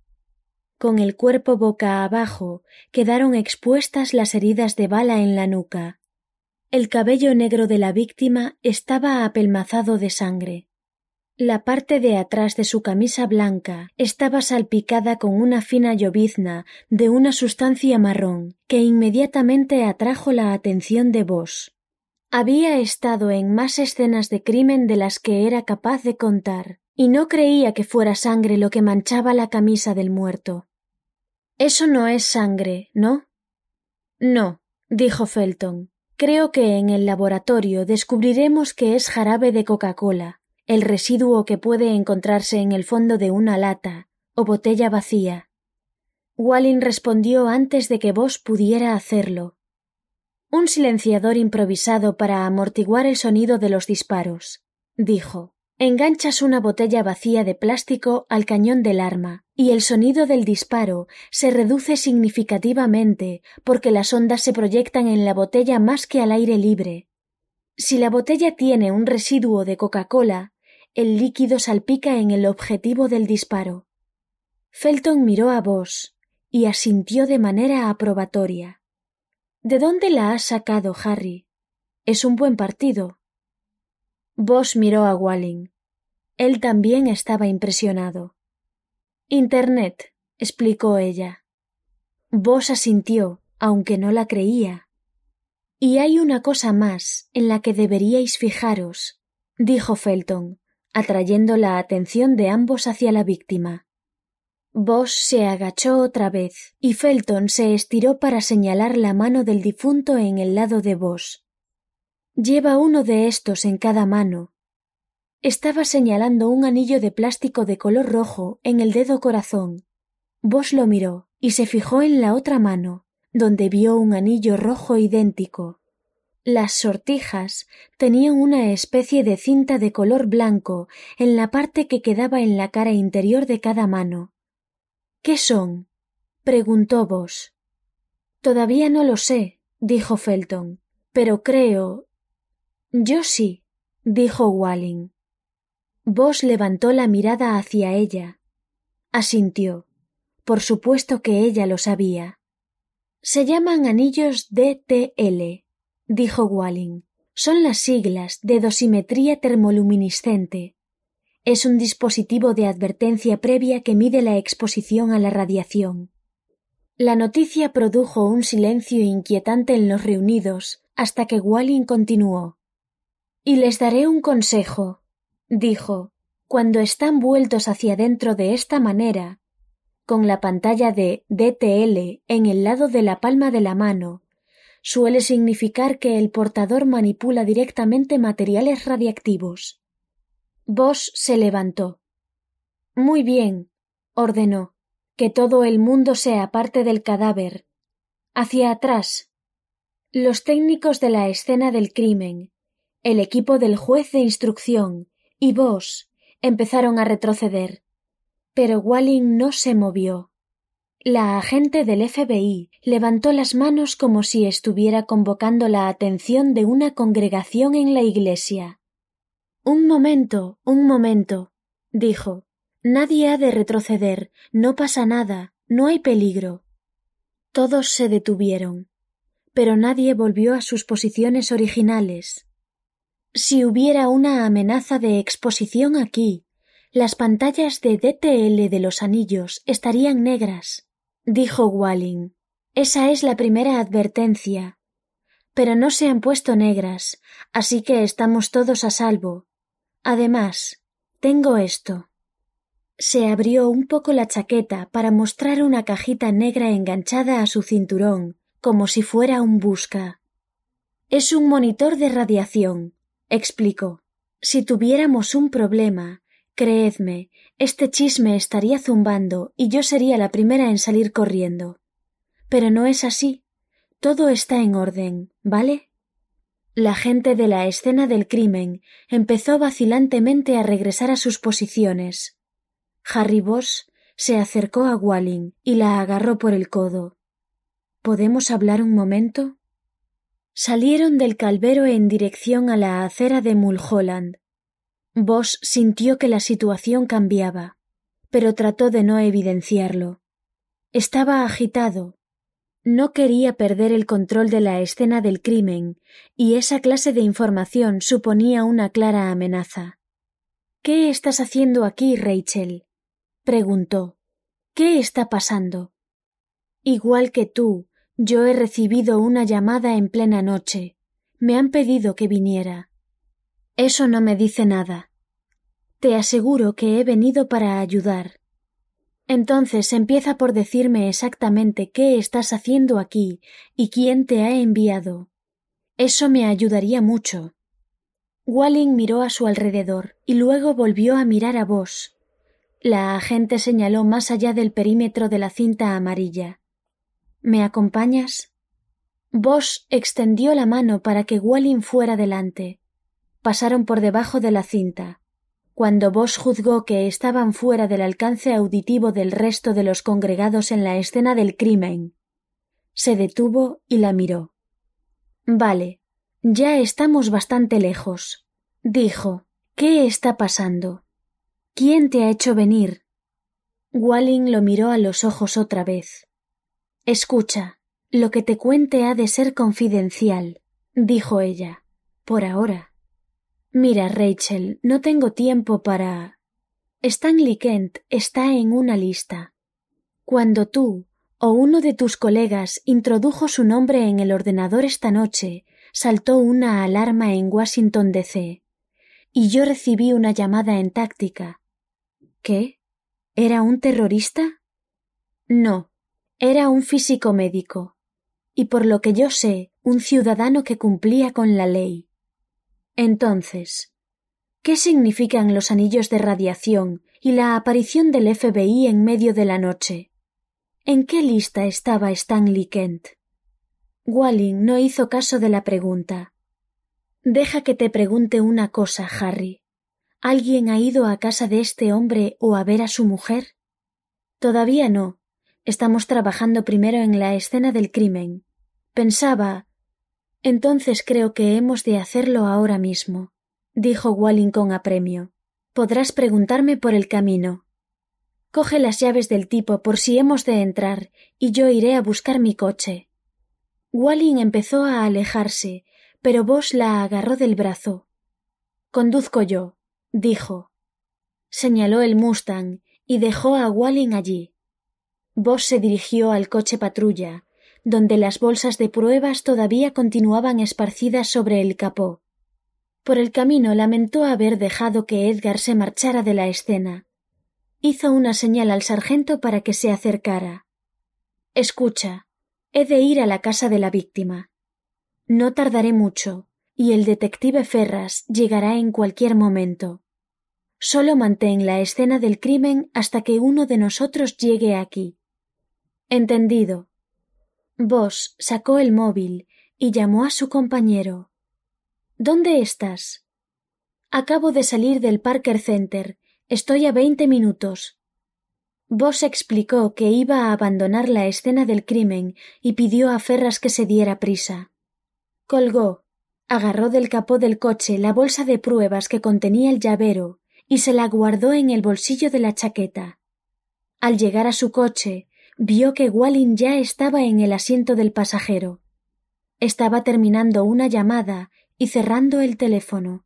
Con el cuerpo boca abajo quedaron expuestas las heridas de bala en la nuca. El cabello negro de la víctima estaba apelmazado de sangre. La parte de atrás de su camisa blanca estaba salpicada con una fina llovizna de una sustancia marrón que inmediatamente atrajo la atención de Vos. Había estado en más escenas de crimen de las que era capaz de contar, y no creía que fuera sangre lo que manchaba la camisa del muerto. Eso no es sangre, ¿no? No, dijo Felton. Creo que en el laboratorio descubriremos que es jarabe de Coca-Cola, el residuo que puede encontrarse en el fondo de una lata o botella vacía. Walling respondió antes de que vos pudiera hacerlo, un silenciador improvisado para amortiguar el sonido de los disparos, dijo. Enganchas una botella vacía de plástico al cañón del arma, y el sonido del disparo se reduce significativamente porque las ondas se proyectan en la botella más que al aire libre. Si la botella tiene un residuo de Coca-Cola, el líquido salpica en el objetivo del disparo. Felton miró a Vos y asintió de manera aprobatoria. ¿De dónde la has sacado, Harry? Es un buen partido. Vos miró a Walling. Él también estaba impresionado. Internet, explicó ella. Vos asintió, aunque no la creía. Y hay una cosa más en la que deberíais fijaros, dijo Felton, atrayendo la atención de ambos hacia la víctima. Vos se agachó otra vez y Felton se estiró para señalar la mano del difunto en el lado de Vos. Lleva uno de estos en cada mano. Estaba señalando un anillo de plástico de color rojo en el dedo corazón. Vos lo miró y se fijó en la otra mano, donde vio un anillo rojo idéntico. Las sortijas tenían una especie de cinta de color blanco en la parte que quedaba en la cara interior de cada mano. ¿Qué son? preguntó Vos. Todavía no lo sé, dijo Felton, pero creo. Yo sí, dijo Walling. Vos levantó la mirada hacia ella. Asintió. Por supuesto que ella lo sabía. Se llaman anillos DTL, dijo Walling. Son las siglas de dosimetría termoluminiscente. Es un dispositivo de advertencia previa que mide la exposición a la radiación. La noticia produjo un silencio inquietante en los reunidos hasta que Walling continuó. Y les daré un consejo, dijo, cuando están vueltos hacia dentro de esta manera, con la pantalla de DTL en el lado de la palma de la mano, suele significar que el portador manipula directamente materiales radiactivos. Vos se levantó. Muy bien, ordenó, que todo el mundo sea parte del cadáver. Hacia atrás. Los técnicos de la escena del crimen, el equipo del juez de instrucción y vos empezaron a retroceder. Pero Walling no se movió. La agente del FBI levantó las manos como si estuviera convocando la atención de una congregación en la iglesia. Un momento, un momento, dijo. Nadie ha de retroceder, no pasa nada, no hay peligro. Todos se detuvieron, pero nadie volvió a sus posiciones originales. Si hubiera una amenaza de exposición aquí, las pantallas de DTL de los anillos estarían negras, dijo Walling. Esa es la primera advertencia. Pero no se han puesto negras, así que estamos todos a salvo. Además, tengo esto. Se abrió un poco la chaqueta para mostrar una cajita negra enganchada a su cinturón, como si fuera un busca. Es un monitor de radiación, explicó. Si tuviéramos un problema, creedme, este chisme estaría zumbando y yo sería la primera en salir corriendo. Pero no es así. Todo está en orden, ¿vale? La gente de la escena del crimen empezó vacilantemente a regresar a sus posiciones. Harry Boss se acercó a Walling y la agarró por el codo. ¿Podemos hablar un momento? Salieron del calvero en dirección a la acera de Mulholland. Boss sintió que la situación cambiaba, pero trató de no evidenciarlo. Estaba agitado, no quería perder el control de la escena del crimen, y esa clase de información suponía una clara amenaza. ¿Qué estás haciendo aquí, Rachel? preguntó. ¿Qué está pasando? Igual que tú, yo he recibido una llamada en plena noche. Me han pedido que viniera. Eso no me dice nada. Te aseguro que he venido para ayudar. Entonces empieza por decirme exactamente qué estás haciendo aquí y quién te ha enviado. Eso me ayudaría mucho. Walling miró a su alrededor y luego volvió a mirar a vos. La agente señaló más allá del perímetro de la cinta amarilla. ¿Me acompañas? Vos extendió la mano para que Walling fuera delante. Pasaron por debajo de la cinta. Cuando Vos juzgó que estaban fuera del alcance auditivo del resto de los congregados en la escena del crimen, se detuvo y la miró. Vale, ya estamos bastante lejos, dijo. ¿Qué está pasando? ¿Quién te ha hecho venir? Walling lo miró a los ojos otra vez. Escucha, lo que te cuente ha de ser confidencial, dijo ella, por ahora. Mira, Rachel, no tengo tiempo para. Stanley Kent está en una lista. Cuando tú o uno de tus colegas introdujo su nombre en el ordenador esta noche, saltó una alarma en Washington DC. y yo recibí una llamada en táctica. ¿Qué? ¿Era un terrorista? No, era un físico médico, y por lo que yo sé, un ciudadano que cumplía con la ley. Entonces, ¿qué significan los anillos de radiación y la aparición del FBI en medio de la noche? ¿En qué lista estaba Stanley Kent? Walling no hizo caso de la pregunta. Deja que te pregunte una cosa, Harry. ¿Alguien ha ido a casa de este hombre o a ver a su mujer? Todavía no. Estamos trabajando primero en la escena del crimen. Pensaba. Entonces creo que hemos de hacerlo ahora mismo, dijo Walling con apremio. Podrás preguntarme por el camino. Coge las llaves del tipo por si hemos de entrar, y yo iré a buscar mi coche. Walling empezó a alejarse, pero Bosch la agarró del brazo. Conduzco yo, dijo. Señaló el Mustang y dejó a Walling allí. Bosch se dirigió al coche patrulla, donde las bolsas de pruebas todavía continuaban esparcidas sobre el capó. Por el camino lamentó haber dejado que Edgar se marchara de la escena. Hizo una señal al sargento para que se acercara. Escucha, he de ir a la casa de la víctima. No tardaré mucho, y el detective Ferras llegará en cualquier momento. Solo mantén la escena del crimen hasta que uno de nosotros llegue aquí. Entendido. Vos sacó el móvil y llamó a su compañero. ¿Dónde estás? Acabo de salir del Parker Center. Estoy a veinte minutos. Vos explicó que iba a abandonar la escena del crimen y pidió a Ferras que se diera prisa. Colgó, agarró del capó del coche la bolsa de pruebas que contenía el llavero y se la guardó en el bolsillo de la chaqueta. Al llegar a su coche, vio que Walling ya estaba en el asiento del pasajero. Estaba terminando una llamada y cerrando el teléfono.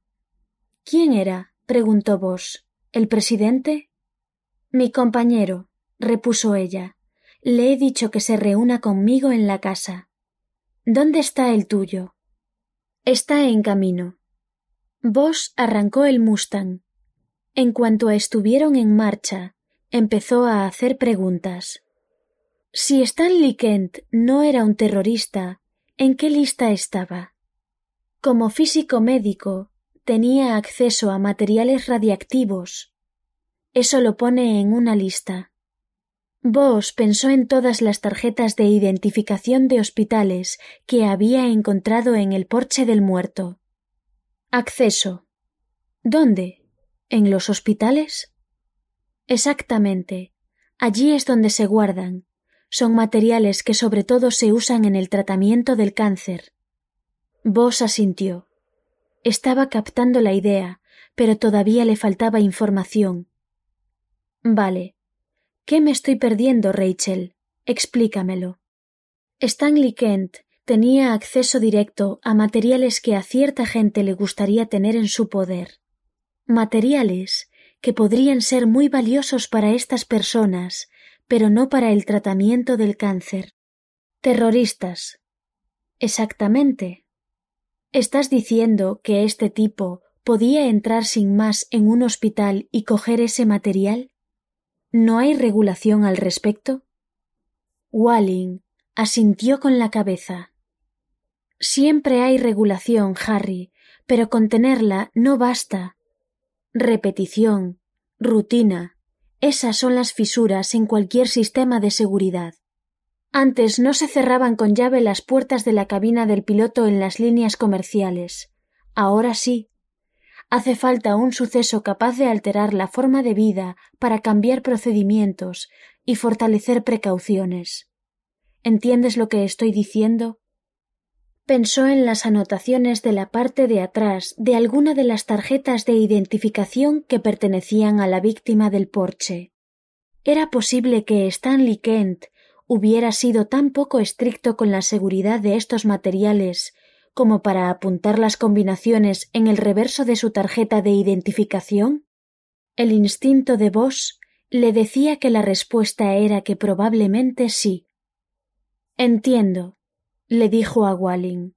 ¿Quién era? preguntó Bosch. ¿El presidente? Mi compañero, repuso ella. Le he dicho que se reúna conmigo en la casa. ¿Dónde está el tuyo? Está en camino. Bosch arrancó el Mustang. En cuanto estuvieron en marcha, empezó a hacer preguntas. Si Stanley Kent no era un terrorista, ¿en qué lista estaba? Como físico médico, tenía acceso a materiales radiactivos. Eso lo pone en una lista. Vos pensó en todas las tarjetas de identificación de hospitales que había encontrado en el porche del muerto. Acceso. ¿Dónde? ¿En los hospitales? Exactamente. Allí es donde se guardan. Son materiales que sobre todo se usan en el tratamiento del cáncer. Vos asintió. Estaba captando la idea, pero todavía le faltaba información. Vale, ¿Qué me estoy perdiendo, Rachel? Explícamelo. Stanley Kent tenía acceso directo a materiales que a cierta gente le gustaría tener en su poder. Materiales que podrían ser muy valiosos para estas personas, pero no para el tratamiento del cáncer. Terroristas. Exactamente. ¿Estás diciendo que este tipo podía entrar sin más en un hospital y coger ese material? ¿No hay regulación al respecto? Walling asintió con la cabeza. Siempre hay regulación, Harry, pero con tenerla no basta. Repetición, rutina, esas son las fisuras en cualquier sistema de seguridad. Antes no se cerraban con llave las puertas de la cabina del piloto en las líneas comerciales. Ahora sí. Hace falta un suceso capaz de alterar la forma de vida para cambiar procedimientos y fortalecer precauciones. ¿Entiendes lo que estoy diciendo? Pensó en las anotaciones de la parte de atrás de alguna de las tarjetas de identificación que pertenecían a la víctima del porche. Era posible que Stanley Kent hubiera sido tan poco estricto con la seguridad de estos materiales como para apuntar las combinaciones en el reverso de su tarjeta de identificación? El instinto de Bosch le decía que la respuesta era que probablemente sí. Entiendo, le dijo a Walling.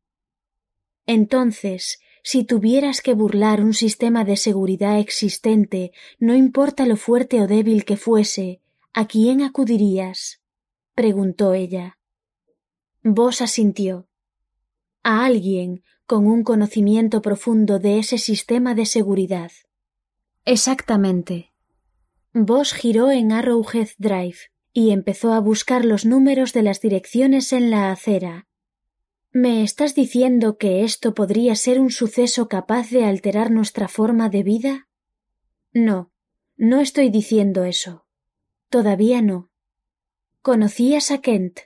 Entonces, Si tuvieras que burlar un sistema de seguridad existente, no importa lo fuerte o débil que fuese, ¿a quién acudirías? preguntó ella. Vos asintió. A alguien con un conocimiento profundo de ese sistema de seguridad. Exactamente. Vos giró en Arrowhead Drive y empezó a buscar los números de las direcciones en la acera. ¿Me estás diciendo que esto podría ser un suceso capaz de alterar nuestra forma de vida? No, no estoy diciendo eso. Todavía no. ¿Conocías a Kent?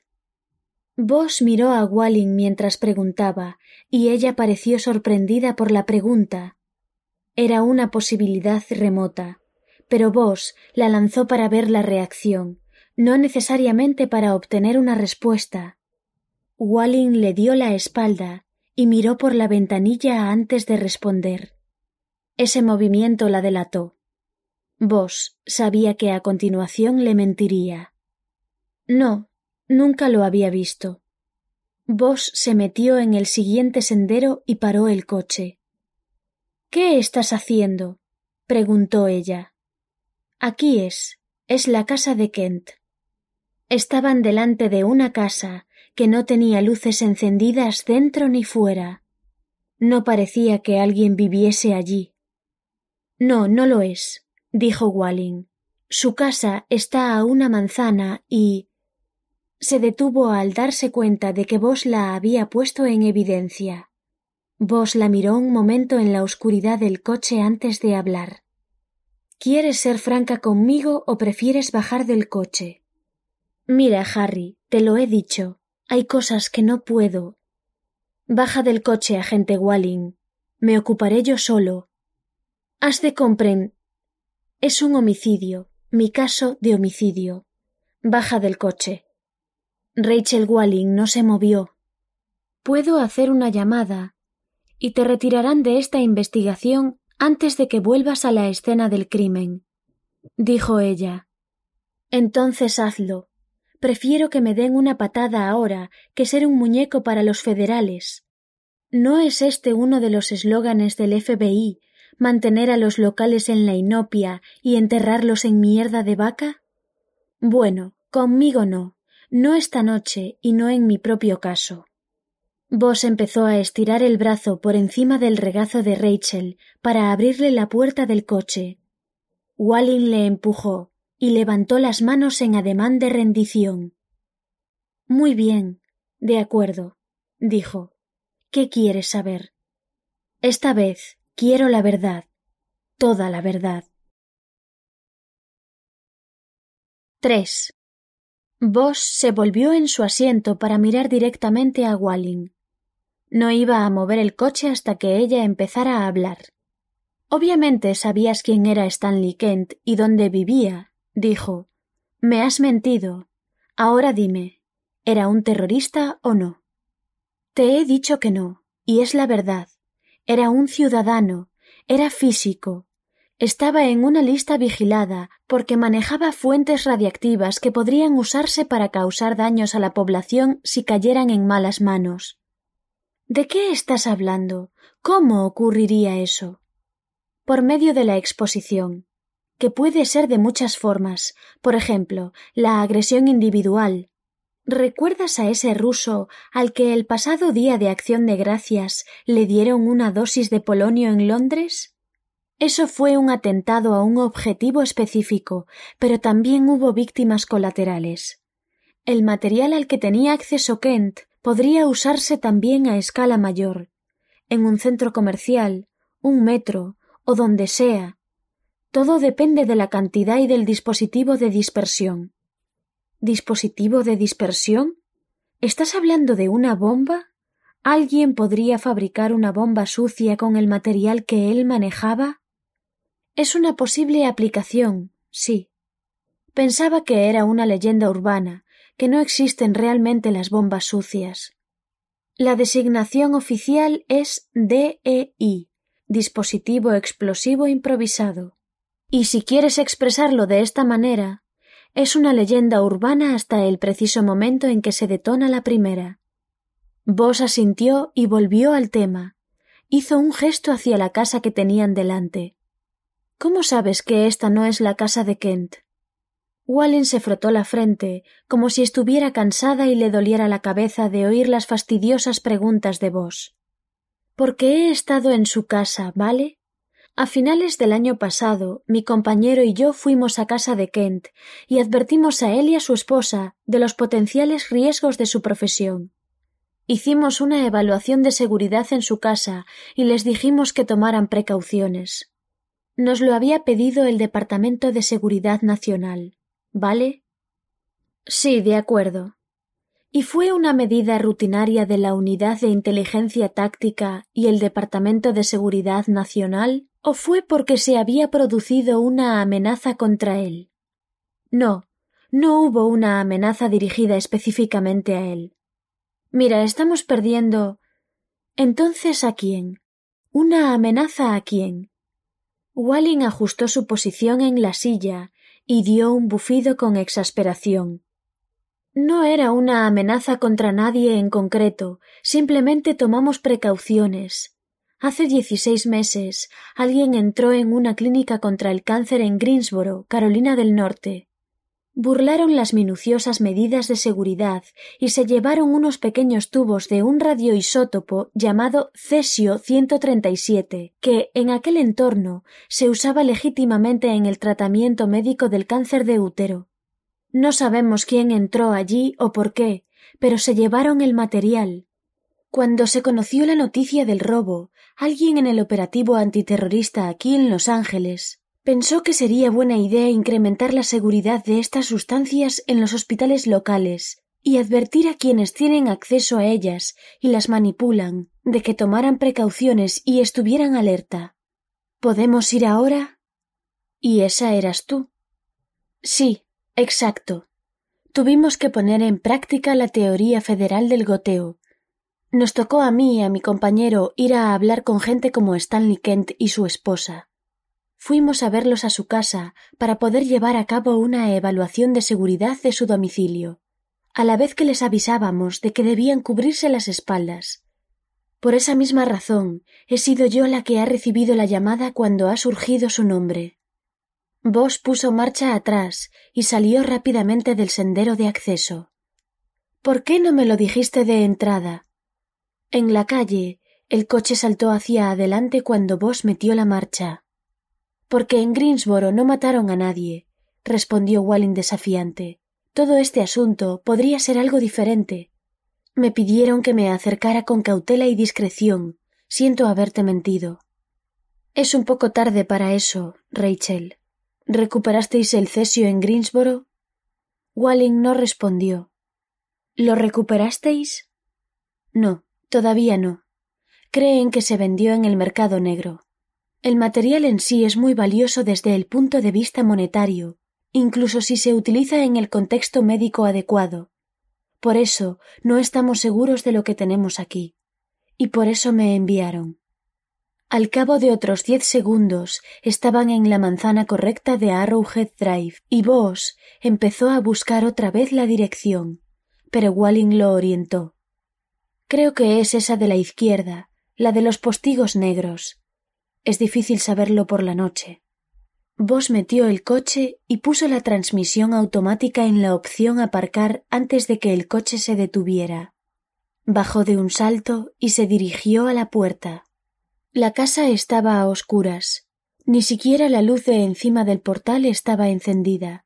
Vos miró a Walling mientras preguntaba, y ella pareció sorprendida por la pregunta. Era una posibilidad remota, pero Vos la lanzó para ver la reacción, no necesariamente para obtener una respuesta. Walling le dio la espalda y miró por la ventanilla antes de responder. Ese movimiento la delató. Vos sabía que a continuación le mentiría. No, nunca lo había visto. Vos se metió en el siguiente sendero y paró el coche. ¿Qué estás haciendo? preguntó ella. Aquí es. Es la casa de Kent. Estaban delante de una casa que no tenía luces encendidas dentro ni fuera. No parecía que alguien viviese allí. No, no lo es, dijo Walling. Su casa está a una manzana y. se detuvo al darse cuenta de que vos la había puesto en evidencia. Vos la miró un momento en la oscuridad del coche antes de hablar. ¿Quieres ser franca conmigo o prefieres bajar del coche? Mira, Harry, te lo he dicho. Hay cosas que no puedo. Baja del coche, agente Walling. Me ocuparé yo solo. Has de comprender. Es un homicidio, mi caso de homicidio. Baja del coche. Rachel Walling no se movió. Puedo hacer una llamada y te retirarán de esta investigación antes de que vuelvas a la escena del crimen, dijo ella. Entonces hazlo. Prefiero que me den una patada ahora que ser un muñeco para los federales. ¿No es este uno de los eslóganes del FBI mantener a los locales en la inopia y enterrarlos en mierda de vaca? Bueno, conmigo no, no esta noche y no en mi propio caso. Vos empezó a estirar el brazo por encima del regazo de Rachel para abrirle la puerta del coche. Walling le empujó, y levantó las manos en ademán de rendición. Muy bien, de acuerdo, dijo. ¿Qué quieres saber? Esta vez quiero la verdad, toda la verdad. 3. Vos se volvió en su asiento para mirar directamente a Walling. No iba a mover el coche hasta que ella empezara a hablar. Obviamente sabías quién era Stanley Kent y dónde vivía, dijo. Me has mentido. Ahora dime, ¿era un terrorista o no? Te he dicho que no, y es la verdad. Era un ciudadano, era físico. Estaba en una lista vigilada porque manejaba fuentes radiactivas que podrían usarse para causar daños a la población si cayeran en malas manos. ¿De qué estás hablando? ¿Cómo ocurriría eso? Por medio de la exposición que puede ser de muchas formas, por ejemplo, la agresión individual. ¿Recuerdas a ese ruso al que el pasado día de acción de gracias le dieron una dosis de polonio en Londres? Eso fue un atentado a un objetivo específico, pero también hubo víctimas colaterales. El material al que tenía acceso Kent podría usarse también a escala mayor, en un centro comercial, un metro o donde sea, todo depende de la cantidad y del dispositivo de dispersión. ¿Dispositivo de dispersión? ¿Estás hablando de una bomba? ¿Alguien podría fabricar una bomba sucia con el material que él manejaba? Es una posible aplicación, sí. Pensaba que era una leyenda urbana, que no existen realmente las bombas sucias. La designación oficial es DEI, dispositivo explosivo improvisado. Y si quieres expresarlo de esta manera, es una leyenda urbana hasta el preciso momento en que se detona la primera. Vos asintió y volvió al tema. hizo un gesto hacia la casa que tenían delante. ¿Cómo sabes que esta no es la casa de Kent? Wallen se frotó la frente, como si estuviera cansada y le doliera la cabeza de oír las fastidiosas preguntas de vos. Porque he estado en su casa, ¿vale? A finales del año pasado, mi compañero y yo fuimos a casa de Kent y advertimos a él y a su esposa de los potenciales riesgos de su profesión. Hicimos una evaluación de seguridad en su casa y les dijimos que tomaran precauciones. Nos lo había pedido el Departamento de Seguridad Nacional, ¿vale? Sí, de acuerdo. ¿Y fue una medida rutinaria de la Unidad de Inteligencia Táctica y el Departamento de Seguridad Nacional o fue porque se había producido una amenaza contra él? No, no hubo una amenaza dirigida específicamente a él. Mira, estamos perdiendo. Entonces, ¿a quién? ¿Una amenaza a quién? Walling ajustó su posición en la silla y dio un bufido con exasperación. No era una amenaza contra nadie en concreto, simplemente tomamos precauciones. Hace dieciséis meses alguien entró en una clínica contra el cáncer en Greensboro, Carolina del Norte burlaron las minuciosas medidas de seguridad y se llevaron unos pequeños tubos de un radioisótopo llamado cesio 137, que en aquel entorno se usaba legítimamente en el tratamiento médico del cáncer de útero. No sabemos quién entró allí o por qué, pero se llevaron el material. Cuando se conoció la noticia del robo, alguien en el operativo antiterrorista aquí en Los Ángeles Pensó que sería buena idea incrementar la seguridad de estas sustancias en los hospitales locales y advertir a quienes tienen acceso a ellas y las manipulan de que tomaran precauciones y estuvieran alerta. ¿Podemos ir ahora? ¿Y esa eras tú? Sí, exacto. Tuvimos que poner en práctica la teoría federal del goteo. Nos tocó a mí y a mi compañero ir a hablar con gente como Stanley Kent y su esposa. Fuimos a verlos a su casa para poder llevar a cabo una evaluación de seguridad de su domicilio, a la vez que les avisábamos de que debían cubrirse las espaldas. Por esa misma razón he sido yo la que ha recibido la llamada cuando ha surgido su nombre. Vos puso marcha atrás y salió rápidamente del sendero de acceso. ¿Por qué no me lo dijiste de entrada? En la calle, el coche saltó hacia adelante cuando vos metió la marcha. Porque en Greensboro no mataron a nadie, respondió Walling desafiante. Todo este asunto podría ser algo diferente. Me pidieron que me acercara con cautela y discreción. Siento haberte mentido. Es un poco tarde para eso, Rachel. ¿Recuperasteis el cesio en Greensboro? Walling no respondió. ¿Lo recuperasteis? No, todavía no. Creen que se vendió en el mercado negro. El material en sí es muy valioso desde el punto de vista monetario, incluso si se utiliza en el contexto médico adecuado. Por eso no estamos seguros de lo que tenemos aquí. Y por eso me enviaron. Al cabo de otros diez segundos estaban en la manzana correcta de Arrowhead Drive y Boss empezó a buscar otra vez la dirección, pero Walling lo orientó. Creo que es esa de la izquierda, la de los postigos negros. Es difícil saberlo por la noche. Vos metió el coche y puso la transmisión automática en la opción aparcar antes de que el coche se detuviera. Bajó de un salto y se dirigió a la puerta. La casa estaba a oscuras. Ni siquiera la luz de encima del portal estaba encendida.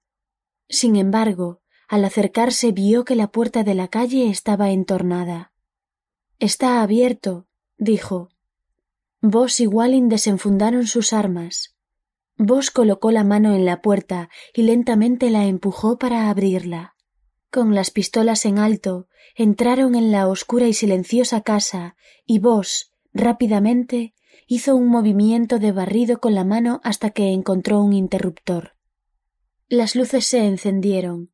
Sin embargo, al acercarse vio que la puerta de la calle estaba entornada. Está abierto, dijo, Vos y Walling desenfundaron sus armas. Vos colocó la mano en la puerta y lentamente la empujó para abrirla. Con las pistolas en alto, entraron en la oscura y silenciosa casa y Vos, rápidamente, hizo un movimiento de barrido con la mano hasta que encontró un interruptor. Las luces se encendieron,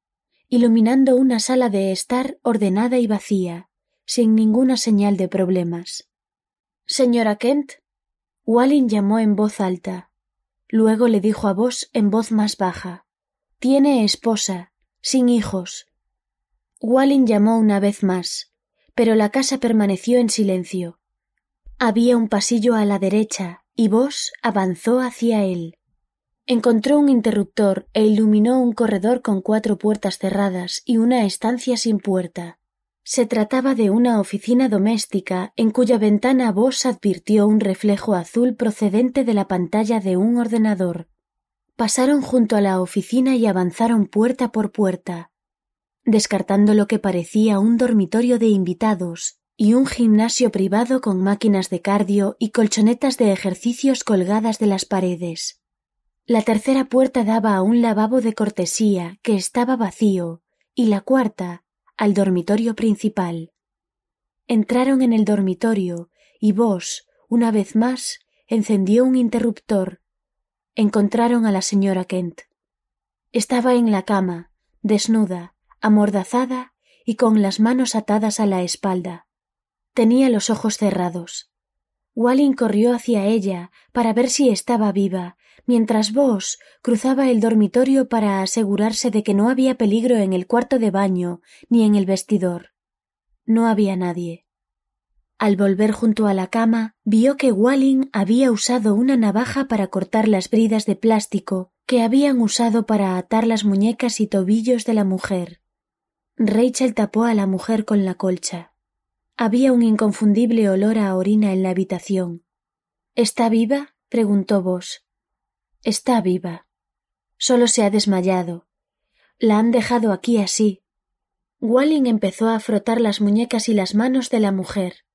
iluminando una sala de estar ordenada y vacía, sin ninguna señal de problemas. Señora Kent. Walling llamó en voz alta. Luego le dijo a vos en voz más baja. Tiene esposa, sin hijos. Walling llamó una vez más, pero la casa permaneció en silencio. Había un pasillo a la derecha y Vos avanzó hacia él. Encontró un interruptor e iluminó un corredor con cuatro puertas cerradas y una estancia sin puerta. Se trataba de una oficina doméstica en cuya ventana Vos advirtió un reflejo azul procedente de la pantalla de un ordenador. Pasaron junto a la oficina y avanzaron puerta por puerta, descartando lo que parecía un dormitorio de invitados y un gimnasio privado con máquinas de cardio y colchonetas de ejercicios colgadas de las paredes. La tercera puerta daba a un lavabo de cortesía que estaba vacío y la cuarta al dormitorio principal. Entraron en el dormitorio y vos, una vez más, encendió un interruptor encontraron a la señora Kent. Estaba en la cama, desnuda, amordazada y con las manos atadas a la espalda. Tenía los ojos cerrados. Walling corrió hacia ella para ver si estaba viva, mientras Vos cruzaba el dormitorio para asegurarse de que no había peligro en el cuarto de baño ni en el vestidor. No había nadie. Al volver junto a la cama, vio que Walling había usado una navaja para cortar las bridas de plástico que habían usado para atar las muñecas y tobillos de la mujer. Rachel tapó a la mujer con la colcha. Había un inconfundible olor a orina en la habitación. ¿Está viva? preguntó Vos. Está viva. Solo se ha desmayado. La han dejado aquí así. Walling empezó a frotar las muñecas y las manos de la mujer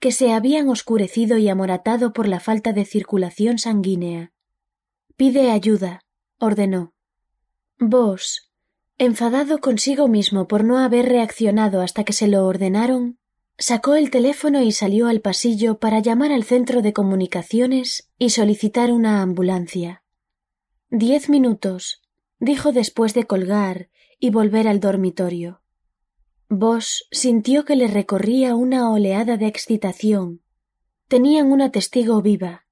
que se habían oscurecido y amoratado por la falta de circulación sanguínea. Pide ayuda, ordenó. Vos, enfadado consigo mismo por no haber reaccionado hasta que se lo ordenaron, sacó el teléfono y salió al pasillo para llamar al centro de comunicaciones y solicitar una ambulancia. Diez minutos, dijo después de colgar y volver al dormitorio. Vos sintió que le recorría una oleada de excitación. Tenían una testigo viva.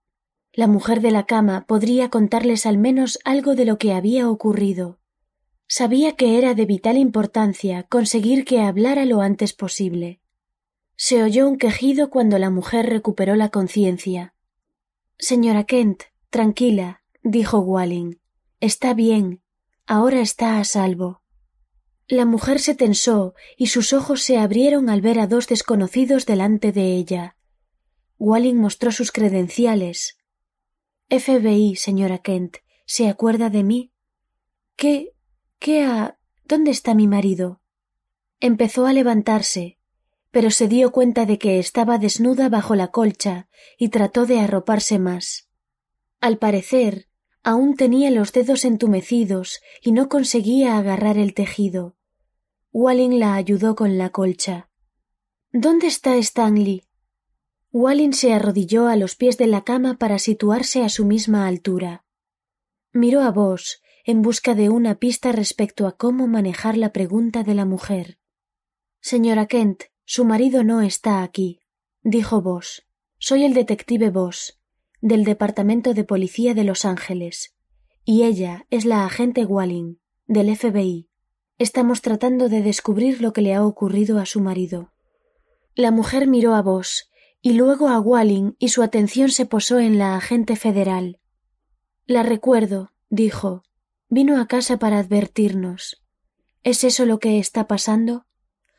La mujer de la cama podría contarles al menos algo de lo que había ocurrido. Sabía que era de vital importancia conseguir que hablara lo antes posible. Se oyó un quejido cuando la mujer recuperó la conciencia. Señora Kent, tranquila, dijo Walling. Está bien. Ahora está a salvo. La mujer se tensó y sus ojos se abrieron al ver a dos desconocidos delante de ella. Walling mostró sus credenciales. FBI, señora Kent, ¿se acuerda de mí? ¿Qué? ¿Qué ha? ¿Dónde está mi marido? Empezó a levantarse, pero se dio cuenta de que estaba desnuda bajo la colcha y trató de arroparse más. Al parecer, aún tenía los dedos entumecidos y no conseguía agarrar el tejido. Walling la ayudó con la colcha. ¿Dónde está Stanley? Walling se arrodilló a los pies de la cama para situarse a su misma altura. Miró a Vos en busca de una pista respecto a cómo manejar la pregunta de la mujer. Señora Kent, su marido no está aquí, dijo Vos. Soy el detective Vos, del Departamento de Policía de Los Ángeles, y ella es la agente Walling, del FBI. Estamos tratando de descubrir lo que le ha ocurrido a su marido. La mujer miró a Vos y luego a Walling y su atención se posó en la agente federal. La recuerdo, dijo. Vino a casa para advertirnos. ¿Es eso lo que está pasando?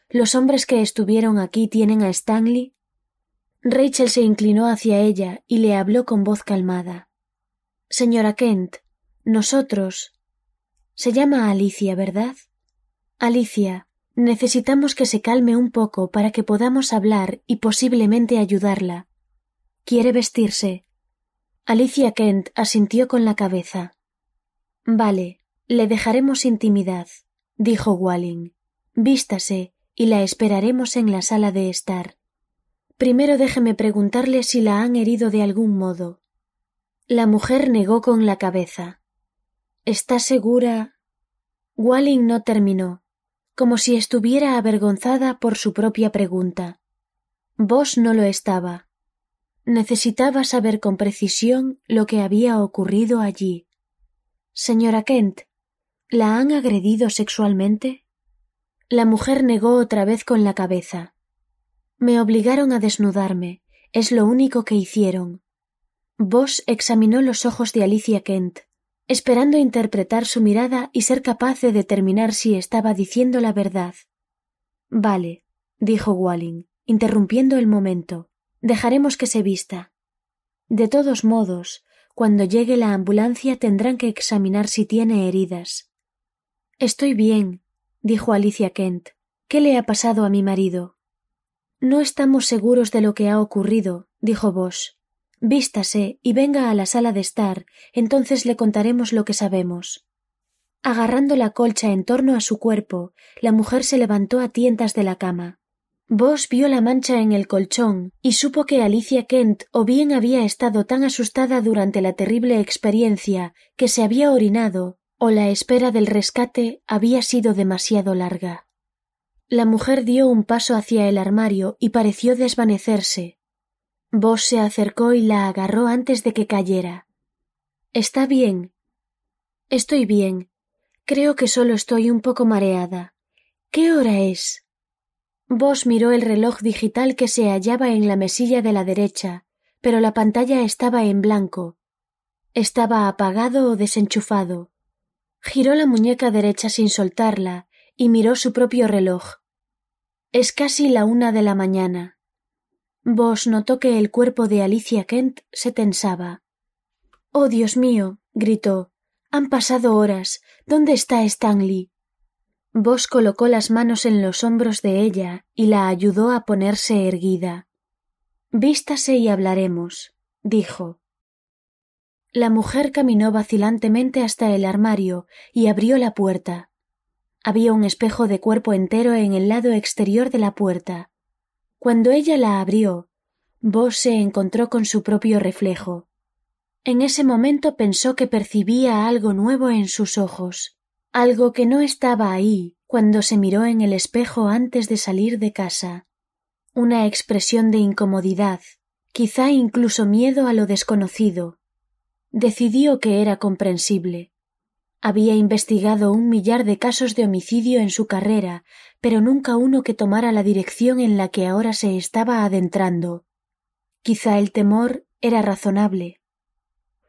¿Los hombres que estuvieron aquí tienen a Stanley? Rachel se inclinó hacia ella y le habló con voz calmada. Señora Kent, nosotros. Se llama Alicia, ¿verdad? Alicia, necesitamos que se calme un poco para que podamos hablar y posiblemente ayudarla. ¿Quiere vestirse? Alicia Kent asintió con la cabeza. Vale, le dejaremos intimidad, dijo Walling. Vístase y la esperaremos en la sala de estar. Primero déjeme preguntarle si la han herido de algún modo. La mujer negó con la cabeza. ¿Está segura? Walling no terminó como si estuviera avergonzada por su propia pregunta. Vos no lo estaba. Necesitaba saber con precisión lo que había ocurrido allí. Señora Kent, ¿la han agredido sexualmente? La mujer negó otra vez con la cabeza. Me obligaron a desnudarme. Es lo único que hicieron. Vos examinó los ojos de Alicia Kent, esperando interpretar su mirada y ser capaz de determinar si estaba diciendo la verdad. Vale, dijo Walling, interrumpiendo el momento. Dejaremos que se vista. De todos modos, cuando llegue la ambulancia tendrán que examinar si tiene heridas. Estoy bien, dijo Alicia Kent. ¿Qué le ha pasado a mi marido? No estamos seguros de lo que ha ocurrido, dijo Bosch. Vístase y venga a la sala de estar, entonces le contaremos lo que sabemos. Agarrando la colcha en torno a su cuerpo, la mujer se levantó a tientas de la cama. Vos vio la mancha en el colchón y supo que Alicia Kent o bien había estado tan asustada durante la terrible experiencia que se había orinado, o la espera del rescate había sido demasiado larga. La mujer dio un paso hacia el armario y pareció desvanecerse. Vos se acercó y la agarró antes de que cayera. Está bien. Estoy bien. Creo que solo estoy un poco mareada. ¿Qué hora es? Vos miró el reloj digital que se hallaba en la mesilla de la derecha, pero la pantalla estaba en blanco. Estaba apagado o desenchufado. Giró la muñeca derecha sin soltarla y miró su propio reloj. Es casi la una de la mañana. Vos notó que el cuerpo de Alicia Kent se tensaba. Oh, Dios mío, gritó. Han pasado horas. ¿Dónde está Stanley? Vos colocó las manos en los hombros de ella y la ayudó a ponerse erguida. Vístase y hablaremos, dijo. La mujer caminó vacilantemente hasta el armario y abrió la puerta. Había un espejo de cuerpo entero en el lado exterior de la puerta. Cuando ella la abrió, Vos se encontró con su propio reflejo. En ese momento pensó que percibía algo nuevo en sus ojos, algo que no estaba ahí cuando se miró en el espejo antes de salir de casa. Una expresión de incomodidad, quizá incluso miedo a lo desconocido. Decidió que era comprensible. Había investigado un millar de casos de homicidio en su carrera, pero nunca uno que tomara la dirección en la que ahora se estaba adentrando. Quizá el temor era razonable.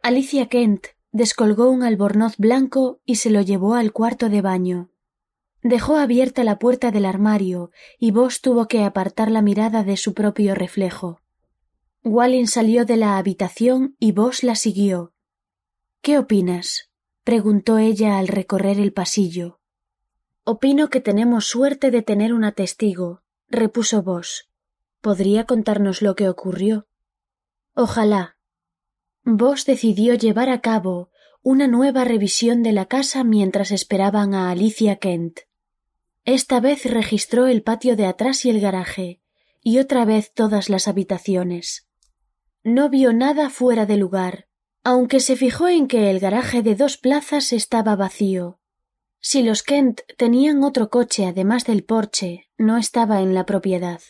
Alicia Kent descolgó un albornoz blanco y se lo llevó al cuarto de baño. Dejó abierta la puerta del armario y Vos tuvo que apartar la mirada de su propio reflejo. Walling salió de la habitación y Vos la siguió. ¿Qué opinas? preguntó ella al recorrer el pasillo. Opino que tenemos suerte de tener una testigo, repuso Vos. ¿Podría contarnos lo que ocurrió? Ojalá. Vos decidió llevar a cabo una nueva revisión de la casa mientras esperaban a Alicia Kent. Esta vez registró el patio de atrás y el garaje, y otra vez todas las habitaciones. No vio nada fuera de lugar, aunque se fijó en que el garaje de dos plazas estaba vacío. Si los Kent tenían otro coche además del porche, no estaba en la propiedad.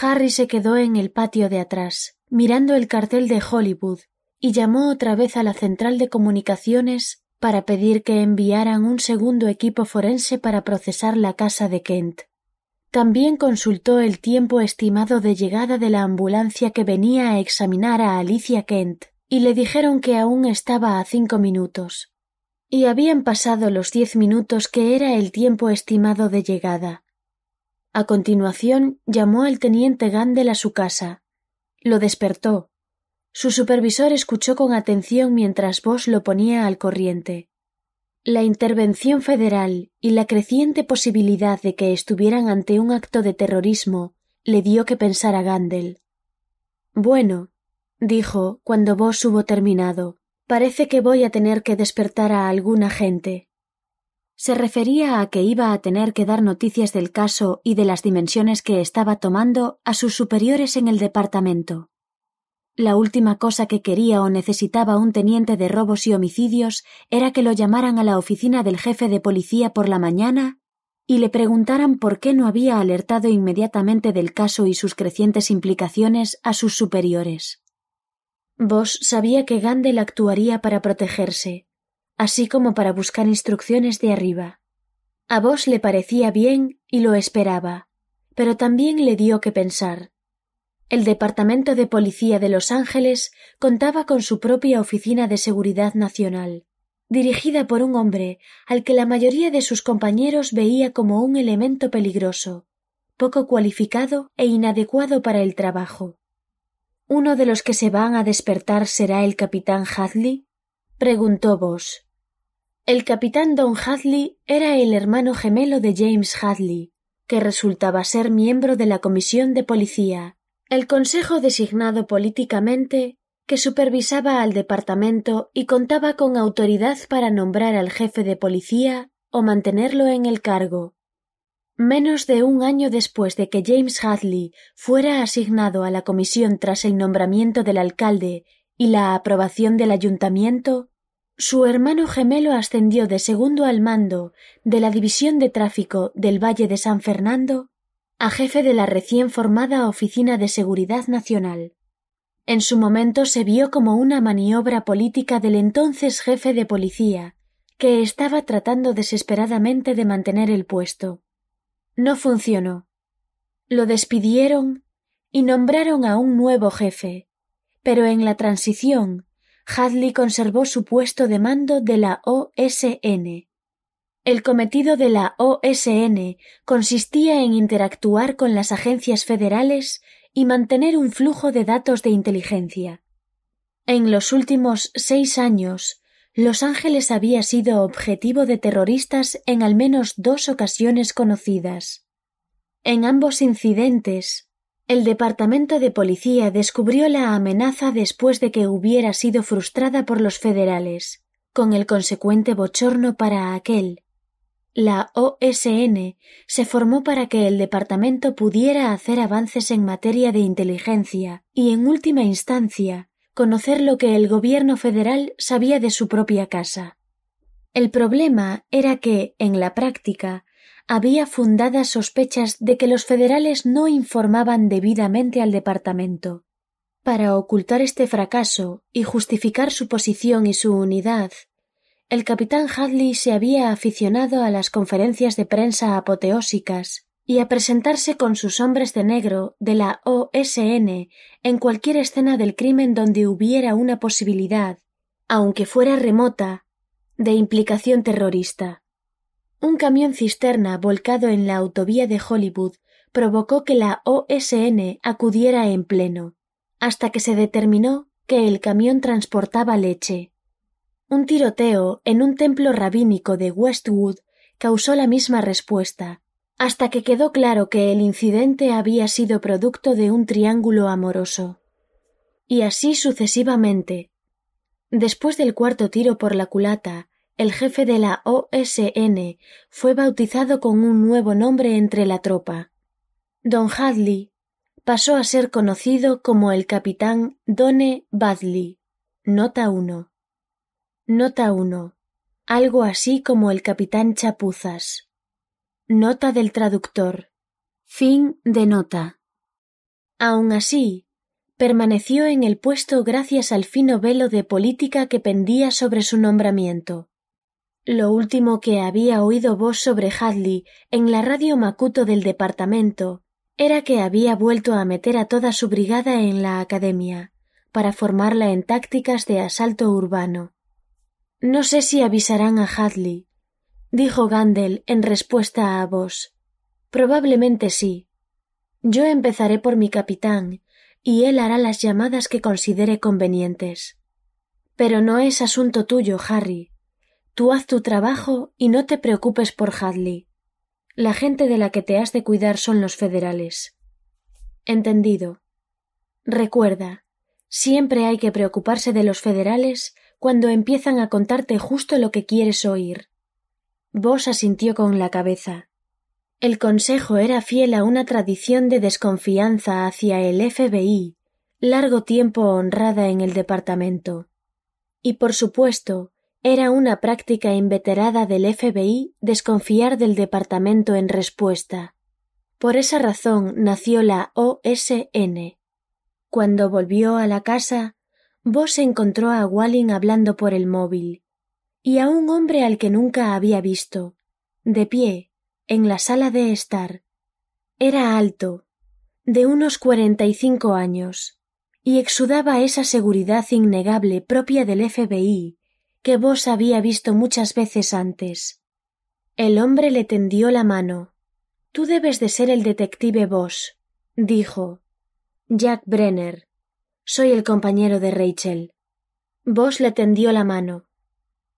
Harry se quedó en el patio de atrás, mirando el cartel de Hollywood, y llamó otra vez a la central de comunicaciones para pedir que enviaran un segundo equipo forense para procesar la casa de Kent. También consultó el tiempo estimado de llegada de la ambulancia que venía a examinar a Alicia Kent, y le dijeron que aún estaba a cinco minutos. Y habían pasado los diez minutos que era el tiempo estimado de llegada. A continuación llamó al teniente Gandel a su casa. Lo despertó. Su supervisor escuchó con atención mientras Bosch lo ponía al corriente. La intervención federal y la creciente posibilidad de que estuvieran ante un acto de terrorismo le dio que pensar a Gandel. Bueno, dijo cuando Bosch hubo terminado, parece que voy a tener que despertar a alguna gente. Se refería a que iba a tener que dar noticias del caso y de las dimensiones que estaba tomando a sus superiores en el departamento. La última cosa que quería o necesitaba un teniente de robos y homicidios era que lo llamaran a la oficina del jefe de policía por la mañana y le preguntaran por qué no había alertado inmediatamente del caso y sus crecientes implicaciones a sus superiores. Vos sabía que Gandel actuaría para protegerse, así como para buscar instrucciones de arriba. A vos le parecía bien y lo esperaba, pero también le dio que pensar. El Departamento de Policía de Los Ángeles contaba con su propia Oficina de Seguridad Nacional, dirigida por un hombre al que la mayoría de sus compañeros veía como un elemento peligroso, poco cualificado e inadecuado para el trabajo. ¿Uno de los que se van a despertar será el capitán Hadley? preguntó Boss. El capitán Don Hadley era el hermano gemelo de James Hadley, que resultaba ser miembro de la Comisión de Policía el Consejo designado políticamente que supervisaba al departamento y contaba con autoridad para nombrar al jefe de policía o mantenerlo en el cargo. Menos de un año después de que James Hadley fuera asignado a la comisión tras el nombramiento del alcalde y la aprobación del ayuntamiento, su hermano gemelo ascendió de segundo al mando de la División de Tráfico del Valle de San Fernando a jefe de la recién formada Oficina de Seguridad Nacional. En su momento se vio como una maniobra política del entonces jefe de policía, que estaba tratando desesperadamente de mantener el puesto. No funcionó. Lo despidieron y nombraron a un nuevo jefe, pero en la transición Hadley conservó su puesto de mando de la OSN. El cometido de la OSN consistía en interactuar con las agencias federales y mantener un flujo de datos de inteligencia. En los últimos seis años, Los Ángeles había sido objetivo de terroristas en al menos dos ocasiones conocidas. En ambos incidentes, el Departamento de Policía descubrió la amenaza después de que hubiera sido frustrada por los federales, con el consecuente bochorno para aquel, la OSN se formó para que el departamento pudiera hacer avances en materia de inteligencia y, en última instancia, conocer lo que el gobierno federal sabía de su propia casa. El problema era que, en la práctica, había fundadas sospechas de que los federales no informaban debidamente al departamento. Para ocultar este fracaso y justificar su posición y su unidad, el capitán Hadley se había aficionado a las conferencias de prensa apoteósicas y a presentarse con sus hombres de negro de la OSN en cualquier escena del crimen donde hubiera una posibilidad, aunque fuera remota, de implicación terrorista. Un camión cisterna volcado en la autovía de Hollywood provocó que la OSN acudiera en pleno, hasta que se determinó que el camión transportaba leche. Un tiroteo en un templo rabínico de Westwood causó la misma respuesta, hasta que quedó claro que el incidente había sido producto de un triángulo amoroso. Y así sucesivamente. Después del cuarto tiro por la culata, el jefe de la OSN fue bautizado con un nuevo nombre entre la tropa. Don Hadley pasó a ser conocido como el capitán Done Badley. Nota 1. Nota 1. Algo así como el capitán Chapuzas. Nota del traductor. Fin de nota. Aun así, permaneció en el puesto gracias al fino velo de política que pendía sobre su nombramiento. Lo último que había oído vos sobre Hadley en la radio Macuto del departamento era que había vuelto a meter a toda su brigada en la academia, para formarla en tácticas de asalto urbano. No sé si avisarán a Hadley, dijo Gandel en respuesta a vos. Probablemente sí. Yo empezaré por mi capitán, y él hará las llamadas que considere convenientes. Pero no es asunto tuyo, Harry. Tú haz tu trabajo y no te preocupes por Hadley. La gente de la que te has de cuidar son los federales. Entendido. Recuerda, siempre hay que preocuparse de los federales cuando empiezan a contarte justo lo que quieres oír. Vos asintió con la cabeza. El consejo era fiel a una tradición de desconfianza hacia el FBI, largo tiempo honrada en el departamento. Y por supuesto, era una práctica inveterada del FBI desconfiar del departamento en respuesta. Por esa razón nació la OSN. Cuando volvió a la casa, Vos encontró a Walling hablando por el móvil y a un hombre al que nunca había visto, de pie, en la sala de estar. Era alto, de unos cuarenta y cinco años, y exudaba esa seguridad innegable propia del FBI que vos había visto muchas veces antes. El hombre le tendió la mano. Tú debes de ser el detective Vos, dijo. Jack Brenner. Soy el compañero de Rachel. Vos le tendió la mano.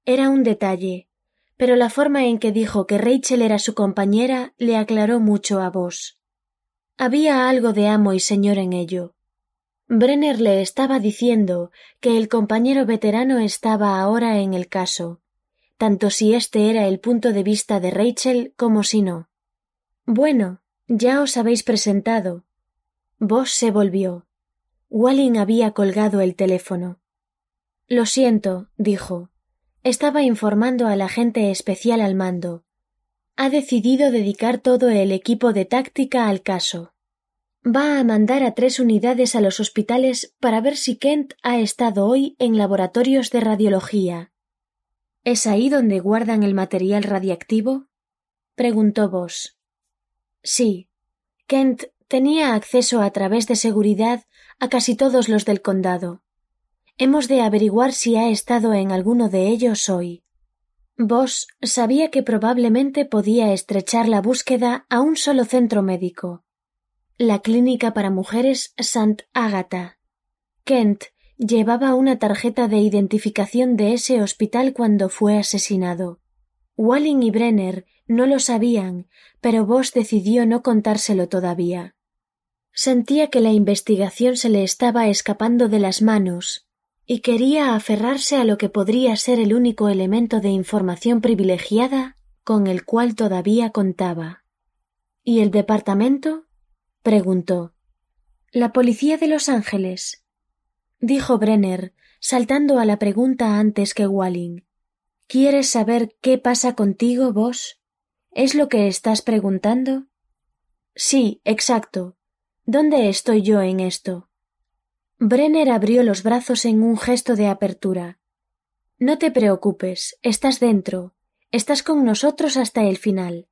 Era un detalle, pero la forma en que dijo que Rachel era su compañera le aclaró mucho a Vos. Había algo de amo y señor en ello. Brenner le estaba diciendo que el compañero veterano estaba ahora en el caso, tanto si este era el punto de vista de Rachel como si no. Bueno, ya os habéis presentado. Vos se volvió. Walling había colgado el teléfono. Lo siento, dijo. Estaba informando al agente especial al mando. Ha decidido dedicar todo el equipo de táctica al caso. Va a mandar a tres unidades a los hospitales para ver si Kent ha estado hoy en laboratorios de radiología. ¿Es ahí donde guardan el material radiactivo? preguntó Vos. Sí. Kent tenía acceso a través de seguridad a casi todos los del condado. Hemos de averiguar si ha estado en alguno de ellos hoy. Vos sabía que probablemente podía estrechar la búsqueda a un solo centro médico, la Clínica para Mujeres St. Agatha. Kent llevaba una tarjeta de identificación de ese hospital cuando fue asesinado. Walling y Brenner no lo sabían, pero Vos decidió no contárselo todavía. Sentía que la investigación se le estaba escapando de las manos y quería aferrarse a lo que podría ser el único elemento de información privilegiada con el cual todavía contaba. ¿Y el departamento? preguntó. La policía de Los Ángeles. dijo Brenner, saltando a la pregunta antes que Walling. ¿Quieres saber qué pasa contigo, vos? ¿Es lo que estás preguntando? Sí, exacto. ¿Dónde estoy yo en esto? Brenner abrió los brazos en un gesto de apertura. No te preocupes, estás dentro, estás con nosotros hasta el final.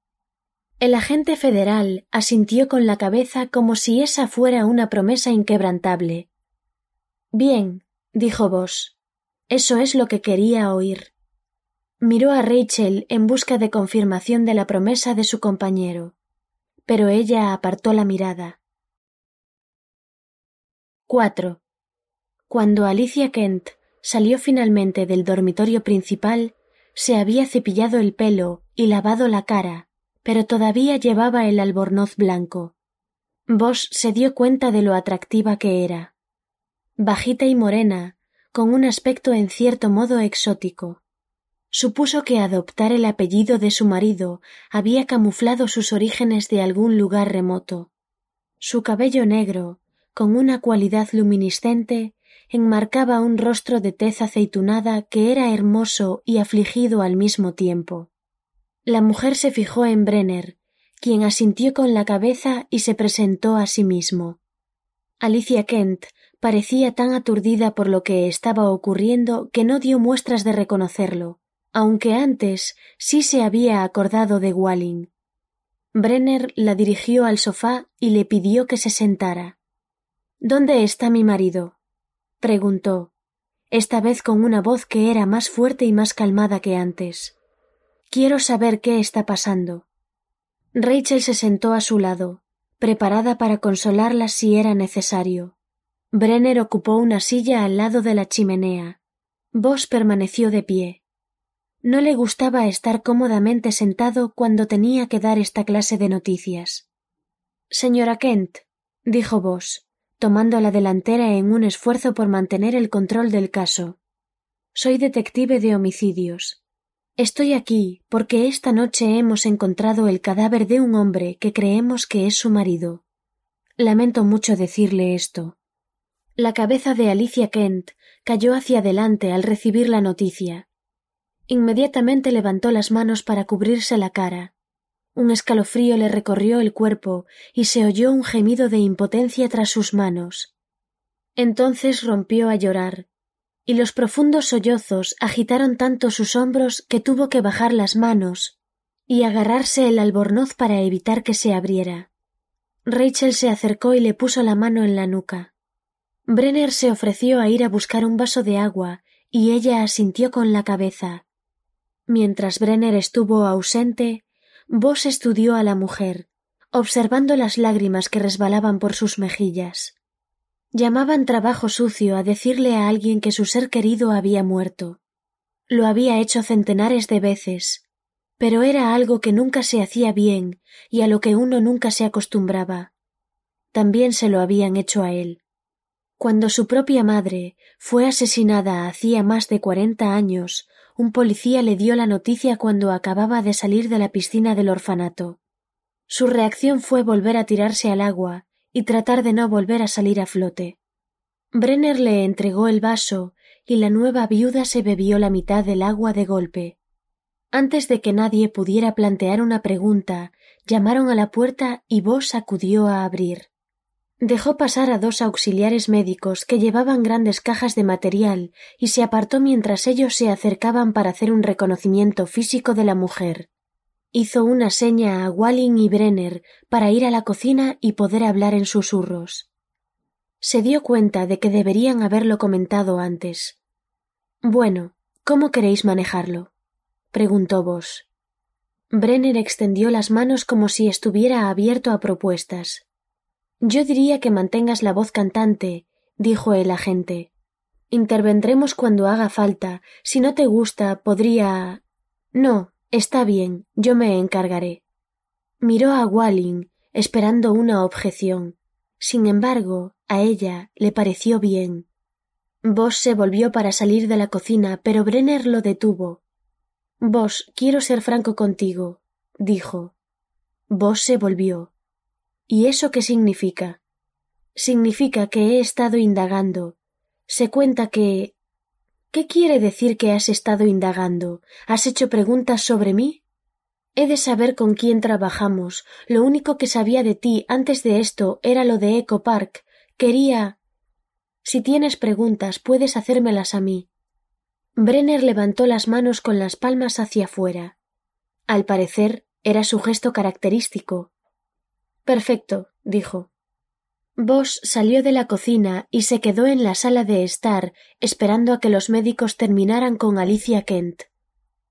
El agente federal asintió con la cabeza como si esa fuera una promesa inquebrantable. Bien, dijo Vos. Eso es lo que quería oír. Miró a Rachel en busca de confirmación de la promesa de su compañero, pero ella apartó la mirada. 4. Cuando Alicia Kent salió finalmente del dormitorio principal, se había cepillado el pelo y lavado la cara, pero todavía llevaba el albornoz blanco. Vos se dio cuenta de lo atractiva que era. Bajita y morena, con un aspecto en cierto modo exótico. Supuso que adoptar el apellido de su marido había camuflado sus orígenes de algún lugar remoto. Su cabello negro, con una cualidad luminiscente, enmarcaba un rostro de tez aceitunada que era hermoso y afligido al mismo tiempo. La mujer se fijó en Brenner, quien asintió con la cabeza y se presentó a sí mismo. Alicia Kent parecía tan aturdida por lo que estaba ocurriendo que no dio muestras de reconocerlo, aunque antes sí se había acordado de Walling. Brenner la dirigió al sofá y le pidió que se sentara. ¿Dónde está mi marido? preguntó, esta vez con una voz que era más fuerte y más calmada que antes. Quiero saber qué está pasando. Rachel se sentó a su lado, preparada para consolarla si era necesario. Brenner ocupó una silla al lado de la chimenea. Vos permaneció de pie. No le gustaba estar cómodamente sentado cuando tenía que dar esta clase de noticias. Señora Kent, dijo Vos, tomando la delantera en un esfuerzo por mantener el control del caso. Soy detective de homicidios. Estoy aquí porque esta noche hemos encontrado el cadáver de un hombre que creemos que es su marido. Lamento mucho decirle esto. La cabeza de Alicia Kent cayó hacia adelante al recibir la noticia. Inmediatamente levantó las manos para cubrirse la cara. Un escalofrío le recorrió el cuerpo y se oyó un gemido de impotencia tras sus manos. Entonces rompió a llorar, y los profundos sollozos agitaron tanto sus hombros que tuvo que bajar las manos y agarrarse el albornoz para evitar que se abriera. Rachel se acercó y le puso la mano en la nuca. Brenner se ofreció a ir a buscar un vaso de agua y ella asintió con la cabeza. Mientras Brenner estuvo ausente, Vos estudió a la mujer, observando las lágrimas que resbalaban por sus mejillas. Llamaban trabajo sucio a decirle a alguien que su ser querido había muerto. Lo había hecho centenares de veces, pero era algo que nunca se hacía bien y a lo que uno nunca se acostumbraba. También se lo habían hecho a él. Cuando su propia madre fue asesinada hacía más de cuarenta años, un policía le dio la noticia cuando acababa de salir de la piscina del orfanato. Su reacción fue volver a tirarse al agua y tratar de no volver a salir a flote. Brenner le entregó el vaso y la nueva viuda se bebió la mitad del agua de golpe. Antes de que nadie pudiera plantear una pregunta, llamaron a la puerta y Vos acudió a abrir. Dejó pasar a dos auxiliares médicos que llevaban grandes cajas de material y se apartó mientras ellos se acercaban para hacer un reconocimiento físico de la mujer. Hizo una seña a Walling y Brenner para ir a la cocina y poder hablar en susurros. Se dio cuenta de que deberían haberlo comentado antes. Bueno, ¿cómo queréis manejarlo? preguntó Vos. Brenner extendió las manos como si estuviera abierto a propuestas. Yo diría que mantengas la voz cantante, dijo el agente. Intervendremos cuando haga falta. Si no te gusta, podría. No, está bien, yo me encargaré. Miró a Walling, esperando una objeción. Sin embargo, a ella le pareció bien. Vos se volvió para salir de la cocina, pero Brenner lo detuvo. Vos, quiero ser franco contigo, dijo. Vos se volvió. ¿Y eso qué significa? Significa que he estado indagando. Se cuenta que. ¿Qué quiere decir que has estado indagando? ¿Has hecho preguntas sobre mí? He de saber con quién trabajamos. Lo único que sabía de ti antes de esto era lo de Eco Park. Quería. Si tienes preguntas, puedes hacérmelas a mí. Brenner levantó las manos con las palmas hacia afuera. Al parecer, era su gesto característico. Perfecto, dijo. Boss salió de la cocina y se quedó en la sala de estar esperando a que los médicos terminaran con Alicia Kent.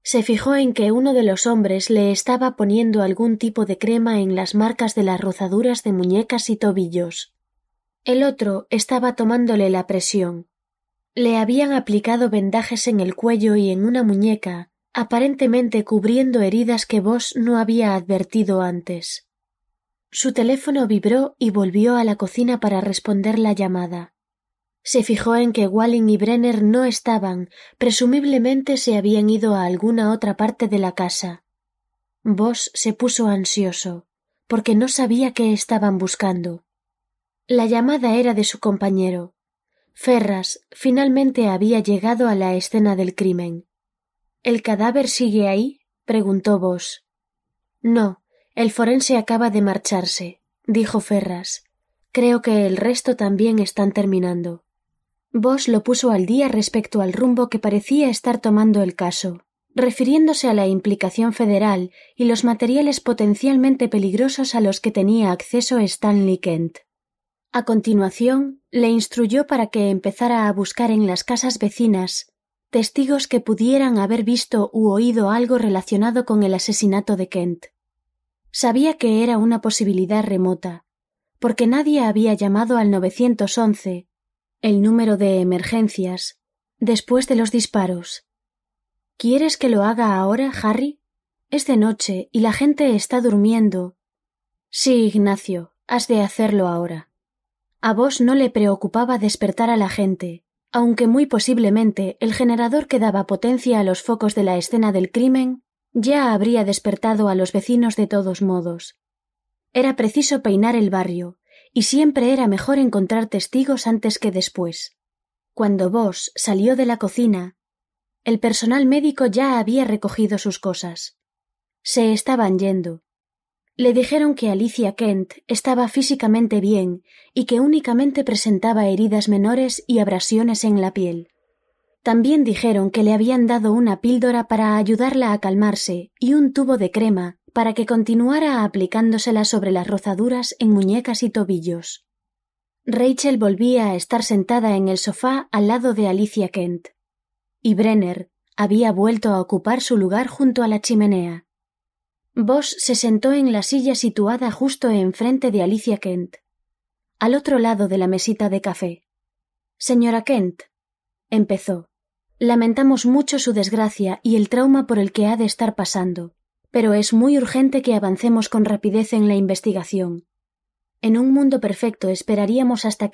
Se fijó en que uno de los hombres le estaba poniendo algún tipo de crema en las marcas de las rozaduras de muñecas y tobillos. El otro estaba tomándole la presión. Le habían aplicado vendajes en el cuello y en una muñeca, aparentemente cubriendo heridas que Vos no había advertido antes. Su teléfono vibró y volvió a la cocina para responder la llamada. Se fijó en que Walling y Brenner no estaban, presumiblemente se habían ido a alguna otra parte de la casa. Vos se puso ansioso, porque no sabía qué estaban buscando. La llamada era de su compañero. Ferras finalmente había llegado a la escena del crimen. ¿El cadáver sigue ahí? preguntó Vos. No, el forense acaba de marcharse, dijo Ferras. Creo que el resto también están terminando. Vos lo puso al día respecto al rumbo que parecía estar tomando el caso, refiriéndose a la implicación federal y los materiales potencialmente peligrosos a los que tenía acceso Stanley Kent. A continuación, le instruyó para que empezara a buscar en las casas vecinas testigos que pudieran haber visto u oído algo relacionado con el asesinato de Kent. Sabía que era una posibilidad remota, porque nadie había llamado al 911, el número de emergencias, después de los disparos. ¿Quieres que lo haga ahora, Harry? Es de noche y la gente está durmiendo. Sí, Ignacio, has de hacerlo ahora. A vos no le preocupaba despertar a la gente, aunque muy posiblemente el generador que daba potencia a los focos de la escena del crimen ya habría despertado a los vecinos de todos modos. Era preciso peinar el barrio, y siempre era mejor encontrar testigos antes que después. Cuando Vos salió de la cocina, el personal médico ya había recogido sus cosas. Se estaban yendo, le dijeron que Alicia Kent estaba físicamente bien y que únicamente presentaba heridas menores y abrasiones en la piel. También dijeron que le habían dado una píldora para ayudarla a calmarse y un tubo de crema para que continuara aplicándosela sobre las rozaduras en muñecas y tobillos. Rachel volvía a estar sentada en el sofá al lado de Alicia Kent, y Brenner había vuelto a ocupar su lugar junto a la chimenea. Boss se sentó en la silla situada justo enfrente de Alicia Kent, al otro lado de la mesita de café. Señora Kent, empezó. Lamentamos mucho su desgracia y el trauma por el que ha de estar pasando, pero es muy urgente que avancemos con rapidez en la investigación. En un mundo perfecto esperaríamos hasta que